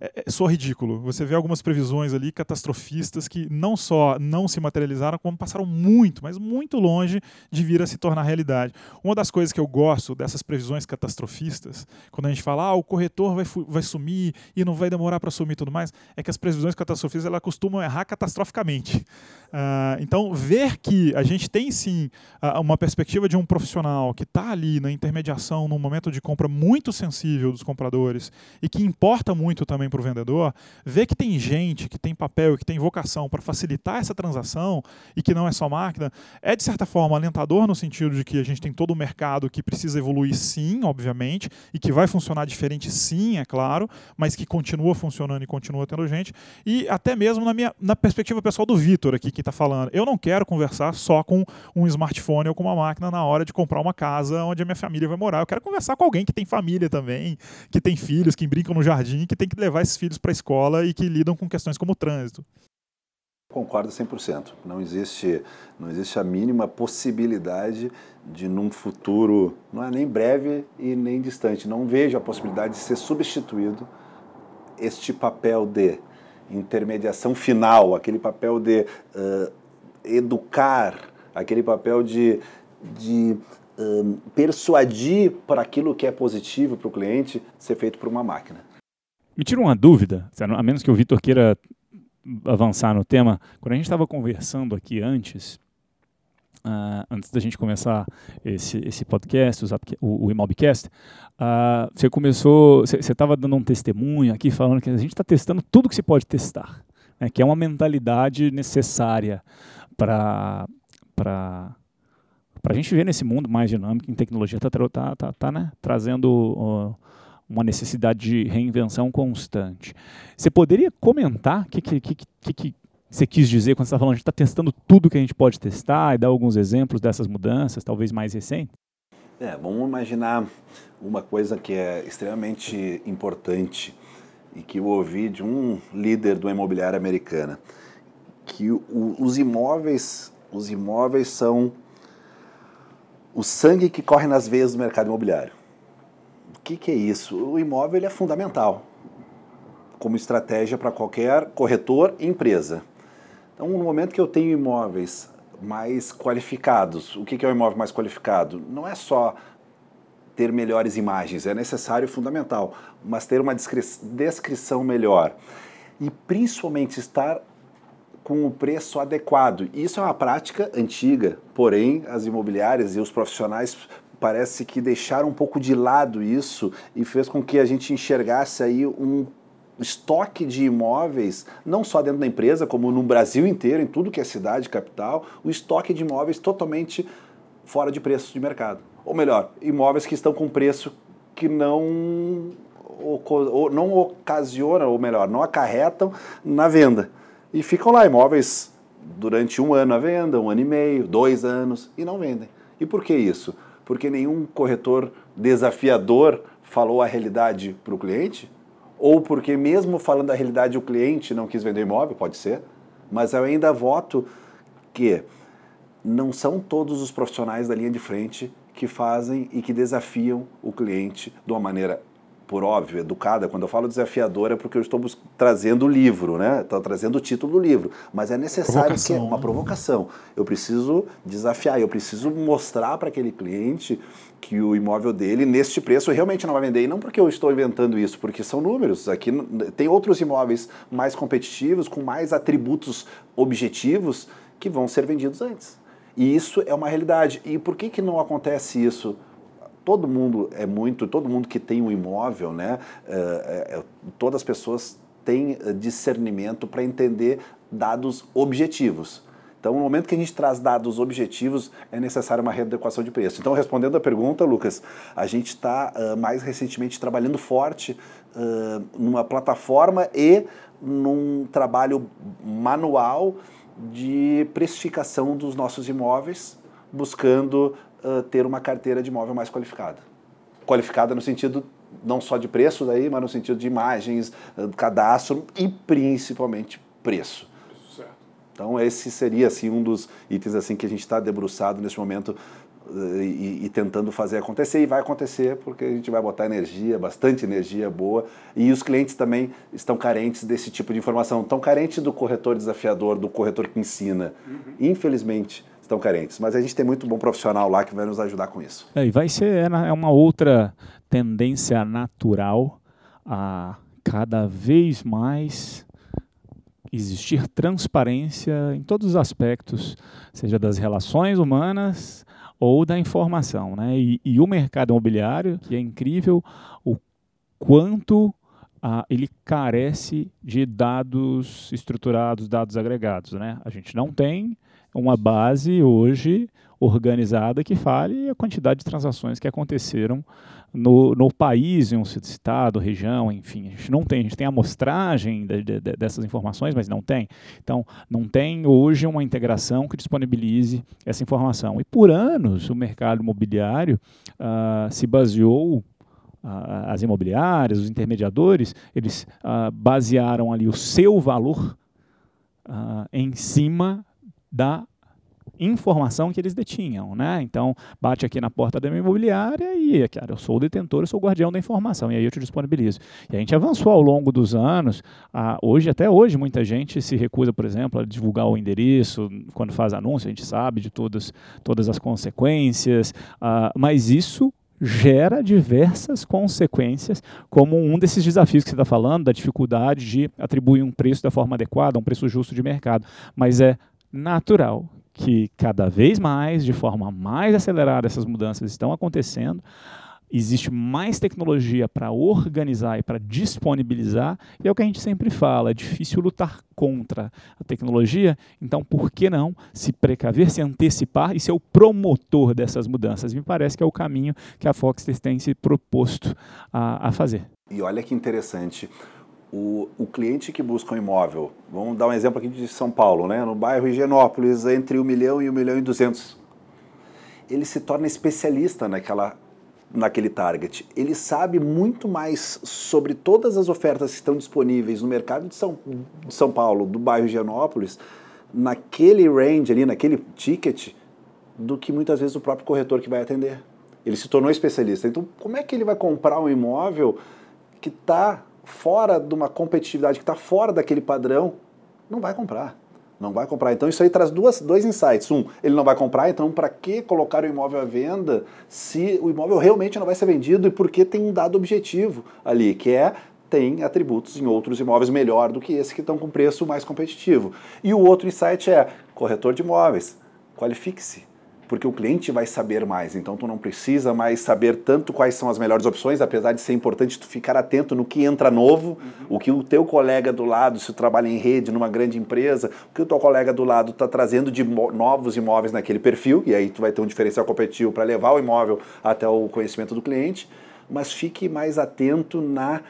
é, é, só ridículo. Você vê algumas previsões ali catastrofistas que não só não se materializaram, como passaram muito, mas muito longe de vir a se tornar realidade. Uma das coisas que eu gosto dessas previsões catastrofistas, quando a gente fala, ah, o corretor vai, vai sumir e não vai demorar para sumir e tudo mais, é que as previsões catastrofistas elas costumam errar catastroficamente. Uh, então, ver que a gente tem sim uh, uma perspectiva de um profissional que está ali na intermediação, num momento de compra muito sensível dos compradores e que importa muito também para o vendedor, ver que tem gente que tem papel que tem vocação para facilitar essa transação e que não é só máquina, é de certa forma alentador no sentido de que a gente tem todo o mercado que precisa evoluir sim, obviamente, e que vai funcionar diferente sim, é claro, mas que continua funcionando e continua tendo gente. E até mesmo na minha na perspectiva pessoal do Vitor aqui, que está falando. Eu não quero conversar só com um smartphone ou com uma máquina na hora de comprar uma casa onde a minha família vai morar. Eu quero conversar com alguém que tem família também, que tem filhos, que brincam no jardim, que tem que levar esses filhos para a escola e que lidam com questões como o trânsito. Concordo 100%. Não existe, não existe a mínima possibilidade de, num futuro, não é nem breve e nem distante, não vejo a possibilidade de ser substituído este papel de intermediação final, aquele papel de uh, educar, aquele papel de, de persuadir para aquilo que é positivo para o cliente ser feito por uma máquina. Me tira uma dúvida, a menos que o Vitor queira avançar no tema. Quando a gente estava conversando aqui antes, Uh, antes da gente começar esse, esse podcast, o, o Imobcast, uh, você começou, você estava dando um testemunho aqui falando que a gente está testando tudo que se pode testar, né, que é uma mentalidade necessária para para a gente ver nesse mundo mais dinâmico em tecnologia está tá, tá, tá, né, trazendo uh, uma necessidade de reinvenção constante. Você poderia comentar o que, que, que, que você quis dizer quando você está falando, a gente está testando tudo que a gente pode testar e dar alguns exemplos dessas mudanças, talvez mais recentes? É, vamos imaginar uma coisa que é extremamente importante e que eu ouvi de um líder do imobiliário americana, que o, os imóveis, os imóveis são o sangue que corre nas veias do mercado imobiliário. Que, que é isso? O imóvel é fundamental como estratégia para qualquer corretor e empresa. Então, no momento que eu tenho imóveis mais qualificados, o que é um imóvel mais qualificado? Não é só ter melhores imagens, é necessário e fundamental, mas ter uma descrição melhor. E principalmente estar com o preço adequado. Isso é uma prática antiga, porém as imobiliárias e os profissionais parece que deixaram um pouco de lado isso e fez com que a gente enxergasse aí um estoque de imóveis, não só dentro da empresa, como no Brasil inteiro, em tudo que é cidade, capital, o estoque de imóveis totalmente fora de preço de mercado. Ou melhor, imóveis que estão com preço que não, não ocasionam, ou melhor, não acarretam na venda. E ficam lá imóveis durante um ano a venda, um ano e meio, dois anos e não vendem. E por que isso? Porque nenhum corretor desafiador falou a realidade para o cliente? Ou porque, mesmo falando a realidade, o cliente não quis vender imóvel? Pode ser. Mas eu ainda voto que não são todos os profissionais da linha de frente que fazem e que desafiam o cliente de uma maneira por óbvio, educada. Quando eu falo desafiadora é porque eu estou trazendo o livro, né? Estou trazendo o título do livro. Mas é necessário provocação. que uma provocação. Eu preciso desafiar, eu preciso mostrar para aquele cliente que o imóvel dele, neste preço, realmente não vai vender. E não porque eu estou inventando isso, porque são números. Aqui tem outros imóveis mais competitivos, com mais atributos objetivos, que vão ser vendidos antes. E isso é uma realidade. E por que, que não acontece isso? Todo mundo é muito, todo mundo que tem um imóvel, né, é, é, todas as pessoas têm discernimento para entender dados objetivos. Então, no momento que a gente traz dados objetivos, é necessária uma readequação de preço. Então, respondendo a pergunta, Lucas, a gente está uh, mais recentemente trabalhando forte uh, numa plataforma e num trabalho manual de precificação dos nossos imóveis, buscando uh, ter uma carteira de imóvel mais qualificada. Qualificada no sentido não só de preço daí, mas no sentido de imagens, uh, cadastro e principalmente preço. Certo. Então esse seria assim um dos itens assim que a gente está debruçado nesse momento e, e, tentando fazer acontecer. E vai acontecer porque a gente vai botar energia, bastante energia boa. E os clientes também estão carentes desse tipo de informação. Estão carentes do corretor desafiador, do corretor que ensina. Uhum. Infelizmente, estão carentes. Mas a gente tem muito bom profissional lá que vai nos ajudar com isso. É, e vai ser é, é uma outra tendência natural a cada vez mais existir transparência em todos os aspectos, seja das relações humanas ou da informação. Né? E, e o mercado imobiliário, que é incrível o quanto ah, ele carece de dados estruturados, dados agregados. Né? A gente não tem uma base hoje organizada que fale a quantidade de transações que aconteceram no, no país, em um estado, região, enfim. A gente não tem, a gente tem amostragem de, de, de, dessas informações, mas não tem. Então, não tem hoje uma integração que disponibilize essa informação. E por anos, o mercado imobiliário uh, se baseou uh, as imobiliárias, os intermediadores, eles uh, basearam ali o seu valor em cima da informação que eles detinham, né? Então, bate aqui na porta da minha imobiliária e, cara, eu sou o detentor, eu sou o guardião da informação, e aí eu te disponibilizo. E a gente avançou ao longo dos anos, a, hoje, até hoje, muita gente se recusa, por exemplo, a divulgar o endereço, quando faz anúncio, a gente sabe de todas, todas as consequências, uh, mas isso gera diversas consequências, como um desses desafios que você está falando, da dificuldade de atribuir um preço da forma adequada, um preço justo de mercado. Mas é natural que cada vez mais, de forma mais acelerada, essas mudanças estão acontecendo. Existe mais tecnologia para organizar e para disponibilizar, e é o que a gente sempre fala: é difícil lutar contra a tecnologia, então por que não se precaver, se antecipar e ser o promotor dessas mudanças? Me parece que é o caminho que a Fox tem se proposto a, a fazer. E olha que interessante o, o cliente que busca um imóvel, vamos dar um exemplo aqui de São Paulo, né? no bairro Higienópolis, entre 1 milhão e 1 milhão e 200, ele se torna especialista naquela, naquele target. Ele sabe muito mais sobre todas as ofertas que estão disponíveis no mercado de São, de São Paulo, do bairro Higienópolis, naquele range ali, naquele ticket, do que muitas vezes o próprio corretor que vai atender. Ele se tornou especialista. Então, como é que ele vai comprar um imóvel que está fora de uma competitividade, que está fora daquele padrão, não vai comprar. Não vai comprar. Então isso aí traz duas, dois insights. Um, ele não vai comprar, então para que colocar o imóvel à venda se o imóvel realmente não vai ser vendido e porque tem um dado objetivo ali, que é tem atributos em outros imóveis melhor do que esse que estão com preço mais competitivo. E o outro insight é corretor de imóveis. Qualifique-se porque o cliente vai saber mais. Então tu não precisa mais saber tanto quais são as melhores opções, apesar de ser importante tu ficar atento no que entra novo, uhum. o que o teu colega do lado, se tu trabalha em rede numa grande empresa, o que o teu colega do lado está trazendo de novos imóveis naquele perfil, e aí tu vai ter um diferencial competitivo para levar o imóvel até o conhecimento do cliente, mas fique mais atento na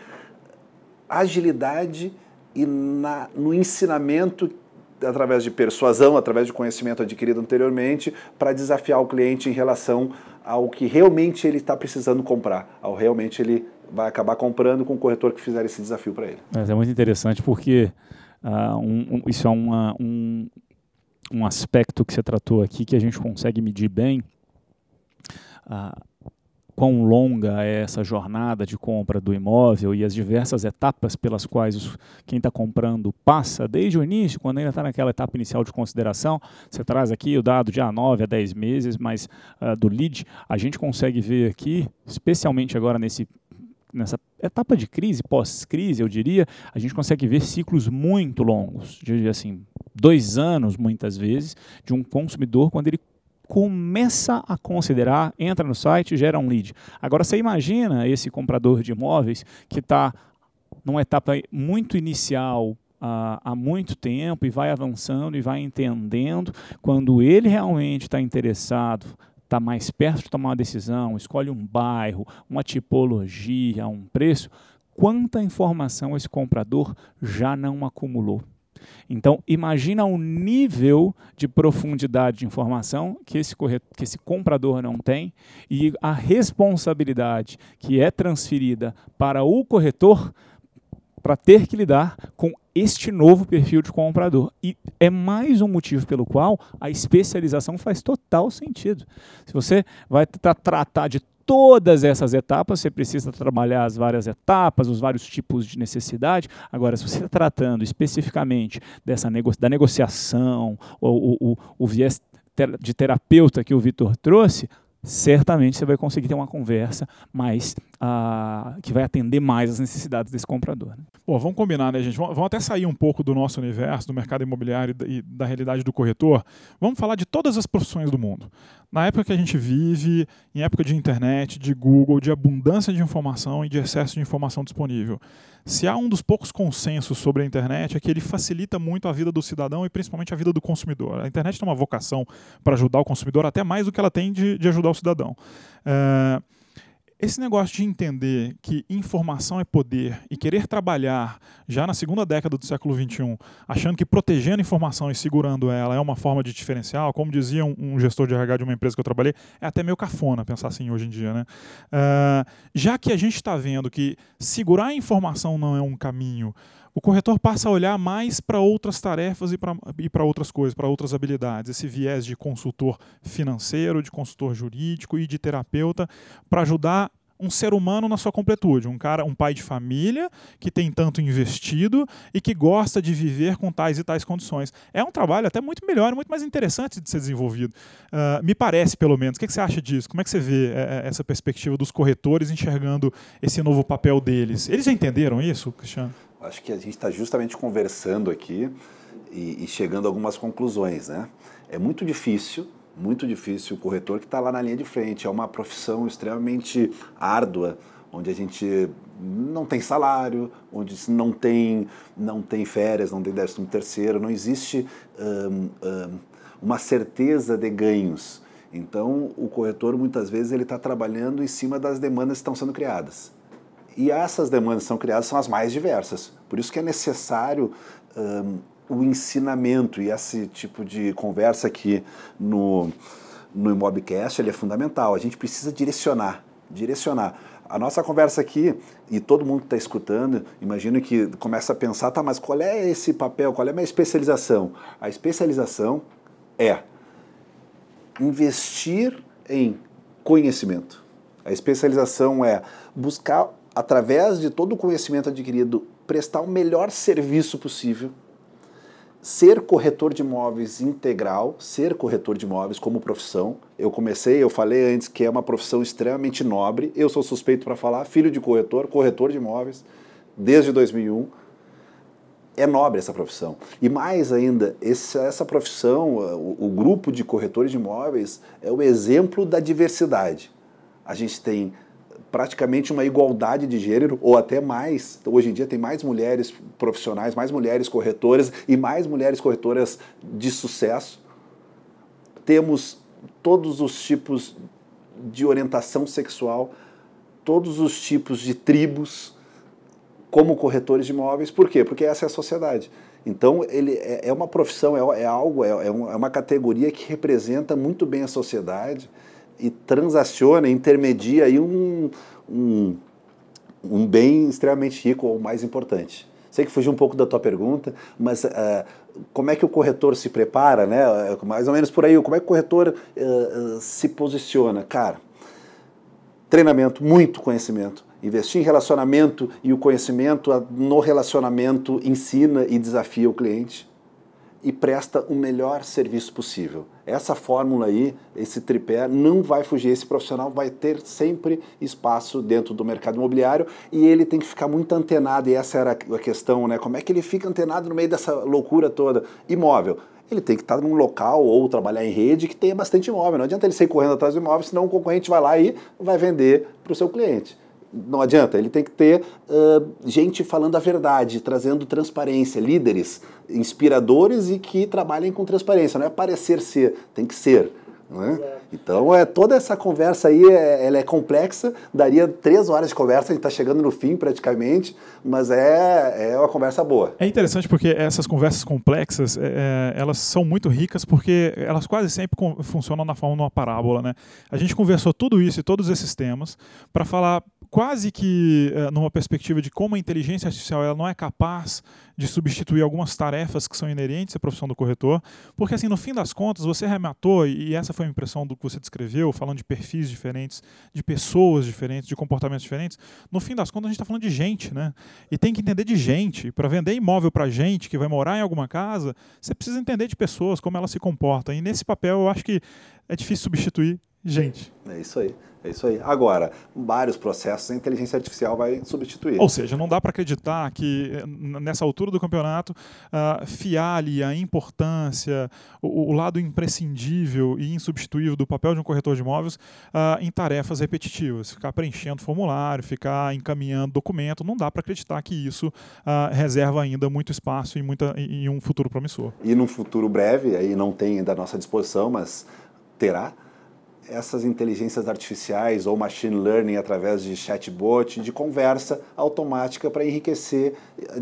agilidade e na, no ensinamento através de persuasão, através de conhecimento adquirido anteriormente, para desafiar o cliente em relação ao que realmente ele está precisando comprar, ao realmente ele vai acabar comprando com o corretor que fizer esse desafio para ele. Mas é muito interessante porque uh, um, um, isso é uma, um, um aspecto que você tratou aqui que a gente consegue medir bem. Uh, quão longa é essa jornada de compra do imóvel e as diversas etapas pelas quais quem está comprando passa, desde o início, quando ainda está naquela etapa inicial de consideração, você traz aqui o dado de a 9 a 10 meses, mas uh, do lead, a gente consegue ver aqui, especialmente agora nesse nessa etapa de crise, pós-crise, eu diria, a gente consegue ver ciclos muito longos, de assim, dois anos muitas vezes, de um consumidor quando ele começa a considerar, entra no site, gera um lead. Agora você imagina esse comprador de imóveis que está numa etapa muito inicial, Uh, há muito tempo e vai avançando e vai entendendo quando ele realmente está interessado, está mais perto de tomar uma decisão, escolhe um bairro, uma tipologia, um preço, quanta informação esse comprador já não acumulou. Então, imagina o nível de profundidade de informação que esse, corretor, que esse comprador não tem e a responsabilidade que é transferida para o corretor para ter que lidar com este novo perfil de comprador. E é mais um motivo pelo qual a especialização faz total sentido. Se você vai tratar de todas essas etapas, você precisa trabalhar as várias etapas, os vários tipos de necessidade. Agora, se você está tratando especificamente dessa nego da negociação, ou o, o, o viés de terapeuta que o Vitor trouxe, certamente você vai conseguir ter uma conversa mais uh, que vai atender mais as necessidades desse comprador. Né? Bom, vamos combinar, né, gente? Vamos até sair um pouco do nosso universo, do mercado imobiliário e da realidade do corretor. Vamos falar de todas as profissões do mundo. Na época que a gente vive, em época de internet, de Google, de abundância de informação e de excesso de informação disponível. Se há um dos poucos consensos sobre a internet é que ele facilita muito a vida do cidadão e principalmente a vida do consumidor. A internet tem uma vocação para ajudar o consumidor até mais do que ela tem de, de ajudar o cidadão. É, esse negócio de entender que informação é poder e querer trabalhar já na segunda década do século XXI, achando que protegendo a informação e segurando ela é uma forma de diferencial, como dizia um, gestor de RH de uma empresa que eu trabalhei, é até meio cafona pensar assim hoje em dia. Né? Uh, já que a gente está vendo que segurar a informação não é um caminho, o corretor passa a olhar mais para outras tarefas e para outras coisas, para outras habilidades. Esse viés de consultor financeiro, de consultor jurídico e de terapeuta para ajudar um ser humano na sua completude, um cara, um pai de família que tem tanto investido e que gosta de viver com tais e tais condições. É um trabalho até muito melhor, muito mais interessante de ser desenvolvido. Uh, me parece, pelo menos. O que, você acha disso? Como é que você vê é, essa perspectiva dos corretores enxergando esse novo papel deles? Eles já entenderam isso, Cristiano? Acho que a gente está justamente conversando aqui e, e chegando a algumas conclusões, né? É muito difícil muito difícil o corretor que está lá na linha de frente. É uma profissão extremamente árdua, onde a gente não tem salário, onde não tem, não tem férias, não tem décimo terceiro, não existe um, um, uma certeza de ganhos. Então, o corretor muitas vezes ele está trabalhando em cima das demandas que estão sendo criadas. E essas demandas que são criadas são as mais diversas. Por isso que é necessário um, o ensinamento e esse tipo de conversa aqui no, no Imobcast ele é fundamental. A gente precisa direcionar, direcionar. A nossa conversa aqui, e todo mundo que está escutando, imagino que começa a pensar, tá, mas qual é esse papel, qual é a minha especialização? A especialização é investir em conhecimento. A especialização é buscar, através de todo o conhecimento adquirido, prestar o melhor serviço possível ser corretor de imóveis integral, ser corretor de imóveis como profissão. Eu comecei, eu falei antes que é uma profissão extremamente nobre. Eu sou suspeito para falar, filho de corretor, corretor de imóveis, desde 2001. É nobre essa profissão. E mais ainda, essa, profissão, o, o grupo de corretores de imóveis, é o exemplo da diversidade. A gente tem praticamente uma igualdade de gênero, ou até mais. Hoje em dia tem mais mulheres profissionais, mais mulheres corretoras e mais mulheres corretoras de sucesso. Temos todos os tipos de orientação sexual, todos os tipos de tribos como corretores de imóveis. Por quê? Porque essa é a sociedade. Então, ele é, é uma profissão, é, é algo, é, é, é, uma categoria que representa muito bem a sociedade e transaciona, intermedia aí um, um, um bem extremamente rico, ou mais importante. Sei que fugiu um pouco da tua pergunta, mas uh, como é que o corretor se prepara, né? Mais ou menos por aí, como é que o corretor uh, se posiciona? Cara, treinamento, muito conhecimento. Investir em relacionamento e o conhecimento no relacionamento ensina e desafia o cliente e presta o melhor serviço possível. Essa fórmula aí, esse tripé, não vai fugir. Esse profissional vai ter sempre espaço dentro do mercado imobiliário e ele tem que ficar muito antenado. E essa era a questão, né? Como é que ele fica antenado no meio dessa loucura toda? Imóvel. Ele tem que estar num local ou trabalhar em rede que tenha bastante imóvel. Não adianta ele sair correndo atrás do imóvel, senão o concorrente vai lá e vai vender para o seu cliente não adianta, ele tem que ter uh, gente falando a verdade, trazendo transparência, líderes inspiradores e que trabalhem com transparência. Não é parecer ser, tem que ser. É? Então, é, toda essa conversa aí é, ela é complexa, daria três horas de conversa, a gente está chegando no fim praticamente, mas é, é uma conversa boa. É interessante porque essas conversas complexas, é, é elas são muito ricas porque elas quase sempre funcionam na forma de uma parábola. Né? A gente conversou tudo isso e todos esses temas para falar quase que uh, numa perspectiva de como a inteligência artificial ela não é capaz de substituir algumas tarefas que são inerentes à profissão do corretor, porque assim, no fim das contas, você rematou, e essa foi a impressão do que você descreveu, falando de perfis diferentes, de pessoas diferentes, de comportamentos diferentes, no fim das contas a gente está falando de gente, né? E tem que entender de gente. Para vender imóvel para gente que vai morar em alguma casa, você precisa entender de pessoas, como elas se comportam. E nesse papel eu acho que é difícil substituir gente. É isso aí. É isso aí. Agora, vários processos a inteligência artificial vai substituir. Ou seja, não dá para acreditar que nessa altura do campeonato uh, fiar ali a importância, o, o, lado imprescindível e insubstituível do papel de um corretor de imóveis uh, em tarefas repetitivas, ficar preenchendo formulário, ficar encaminhando documento, não dá para acreditar que isso uh, reserva ainda muito espaço em, muita, em um futuro promissor. E num futuro breve, aí não tem da nossa disposição, mas terá essas inteligências artificiais ou machine learning através de chatbot, de conversa automática para enriquecer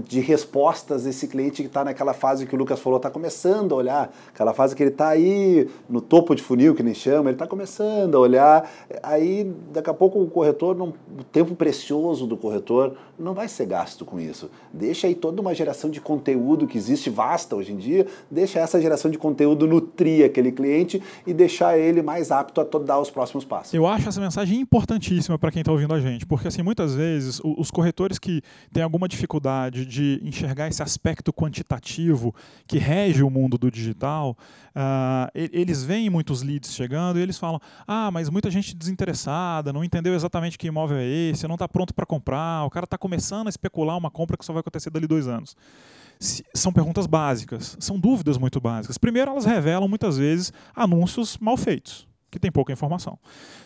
de respostas esse cliente que está naquela fase que o Lucas falou, está começando a olhar, aquela fase que ele está aí no topo de funil, que nem chama, ele está começando a olhar, aí daqui a pouco o corretor, não, o tempo precioso do corretor não vai ser gasto com isso. Deixa aí toda uma geração de conteúdo que existe vasta hoje em dia, deixa essa geração de conteúdo nutrir aquele cliente e deixar ele mais apto a dar os próximos passos. Eu acho essa mensagem importantíssima para quem está ouvindo a gente, porque assim muitas vezes os corretores que têm alguma dificuldade de enxergar esse aspecto quantitativo que rege o mundo do digital, uh, eles veem muitos leads chegando e eles falam: ah, mas muita gente desinteressada, não entendeu exatamente que imóvel é esse, não está pronto para comprar, o cara está começando a especular uma compra que só vai acontecer dali dois anos são perguntas básicas, são dúvidas muito básicas. Primeiro, elas revelam muitas vezes anúncios mal feitos que tem pouca informação.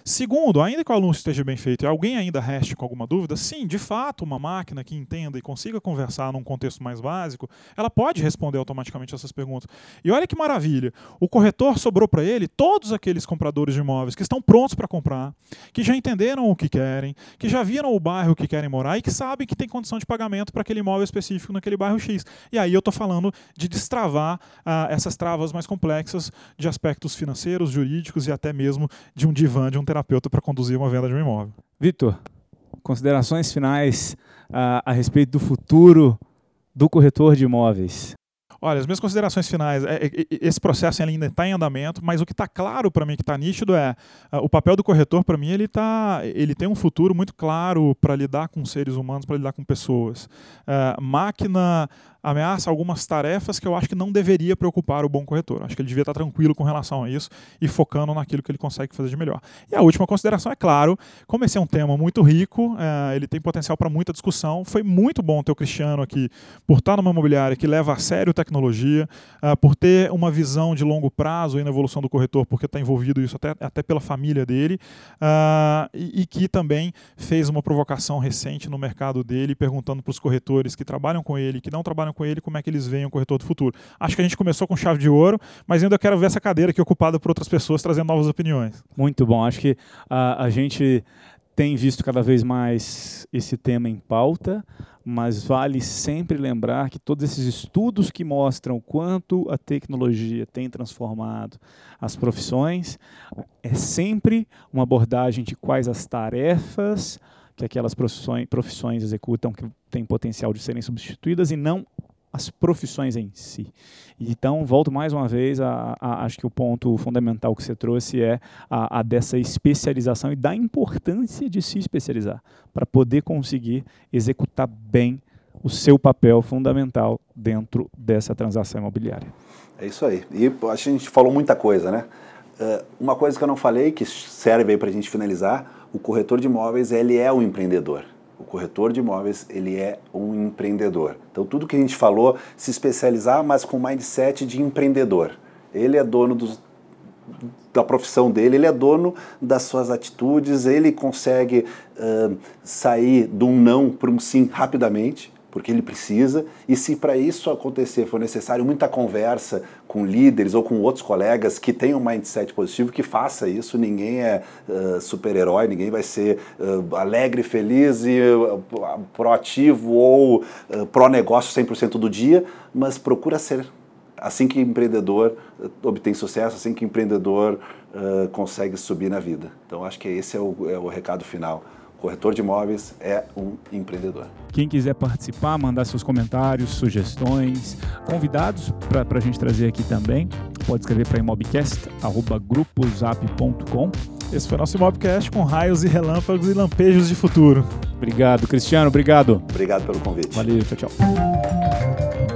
Segundo, ainda que o anúncio esteja bem feito e alguém ainda reste com alguma dúvida, sim, de fato, uma máquina que entenda e consiga conversar num contexto mais básico, ela pode responder automaticamente essas perguntas. E olha que maravilha, o corretor sobrou para ele todos aqueles compradores de imóveis que estão prontos para comprar, que já entenderam o que querem, que já viram o bairro que querem morar e que sabem que tem condição de pagamento para aquele imóvel específico naquele bairro X. E aí eu estou falando de destravar uh, essas travas mais complexas de aspectos financeiros, jurídicos e até mesmo de um divã de um terapeuta para conduzir uma venda de um imóvel. Vitor, considerações finais uh, a respeito do futuro do corretor de imóveis. Olha, as minhas considerações finais, é, é, esse processo ainda está em andamento, mas o que está claro para mim, que está nítido, é uh, o papel do corretor, para mim, ele, tá, ele tem um futuro muito claro para lidar com seres humanos, para lidar com pessoas. Uh, máquina ameaça algumas tarefas que eu acho que não deveria preocupar o bom corretor. Acho que ele devia estar tranquilo com relação a isso e focando naquilo que ele consegue fazer de melhor. E a última consideração é claro, como esse é um tema muito rico, é, ele tem potencial para muita discussão. Foi muito bom ter o Cristiano aqui por estar numa imobiliária que leva a sério tecnologia, é, por ter uma visão de longo prazo na evolução do corretor, porque está envolvido isso até, até pela família dele, uh, e, e que também fez uma provocação recente no mercado dele, perguntando para os corretores que trabalham com ele, que não trabalham com ele como é que eles veem o corretor do futuro. Acho que a gente começou com chave de ouro, mas ainda quero ver essa cadeira aqui ocupada por outras pessoas trazendo novas opiniões. Muito bom. Acho que a, a gente tem visto cada vez mais esse tema em pauta, mas vale sempre lembrar que todos esses estudos que mostram quanto a tecnologia tem transformado as profissões, é sempre uma abordagem de quais as tarefas que aquelas profissões, profissões executam que têm potencial de serem substituídas e não as profissões em si. Então, volto mais uma vez, a, a, acho que o ponto fundamental que você trouxe é a, a dessa especialização e da importância de se especializar para poder conseguir executar bem o seu papel fundamental dentro dessa transação imobiliária. É isso aí. E a gente falou muita coisa, né? Uh, uma coisa que eu não falei, que serve aí para a gente finalizar, o corretor de imóveis ele é um empreendedor. O corretor de imóveis, ele é um empreendedor. Então, tudo que a gente falou, se especializar, mas com mindset de empreendedor. Ele é dono dos, da profissão dele, ele é dono das suas atitudes, ele consegue uh, sair de um não para um sim rapidamente porque ele precisa, e se para isso acontecer for necessário muita conversa com líderes ou com outros colegas que tenham um mindset positivo, que faça isso. Ninguém é uh, super-herói, ninguém vai ser uh, alegre, feliz e uh, proativo ou pró-negócio 100% do dia, mas procura ser assim que empreendedor obtém sucesso, assim que empreendedor consegue subir na vida. Então acho que esse é o, é o recado final corretor de imóveis é um empreendedor. Quem quiser participar, mandar seus comentários, sugestões, convidados para a gente trazer aqui também, pode escrever para imobcast.grupozap.com. Esse foi nosso Imobcast com raios e relâmpagos e lampejos de futuro. Obrigado, Cristiano. Obrigado. Obrigado pelo convite. Valeu, tchau, tchau.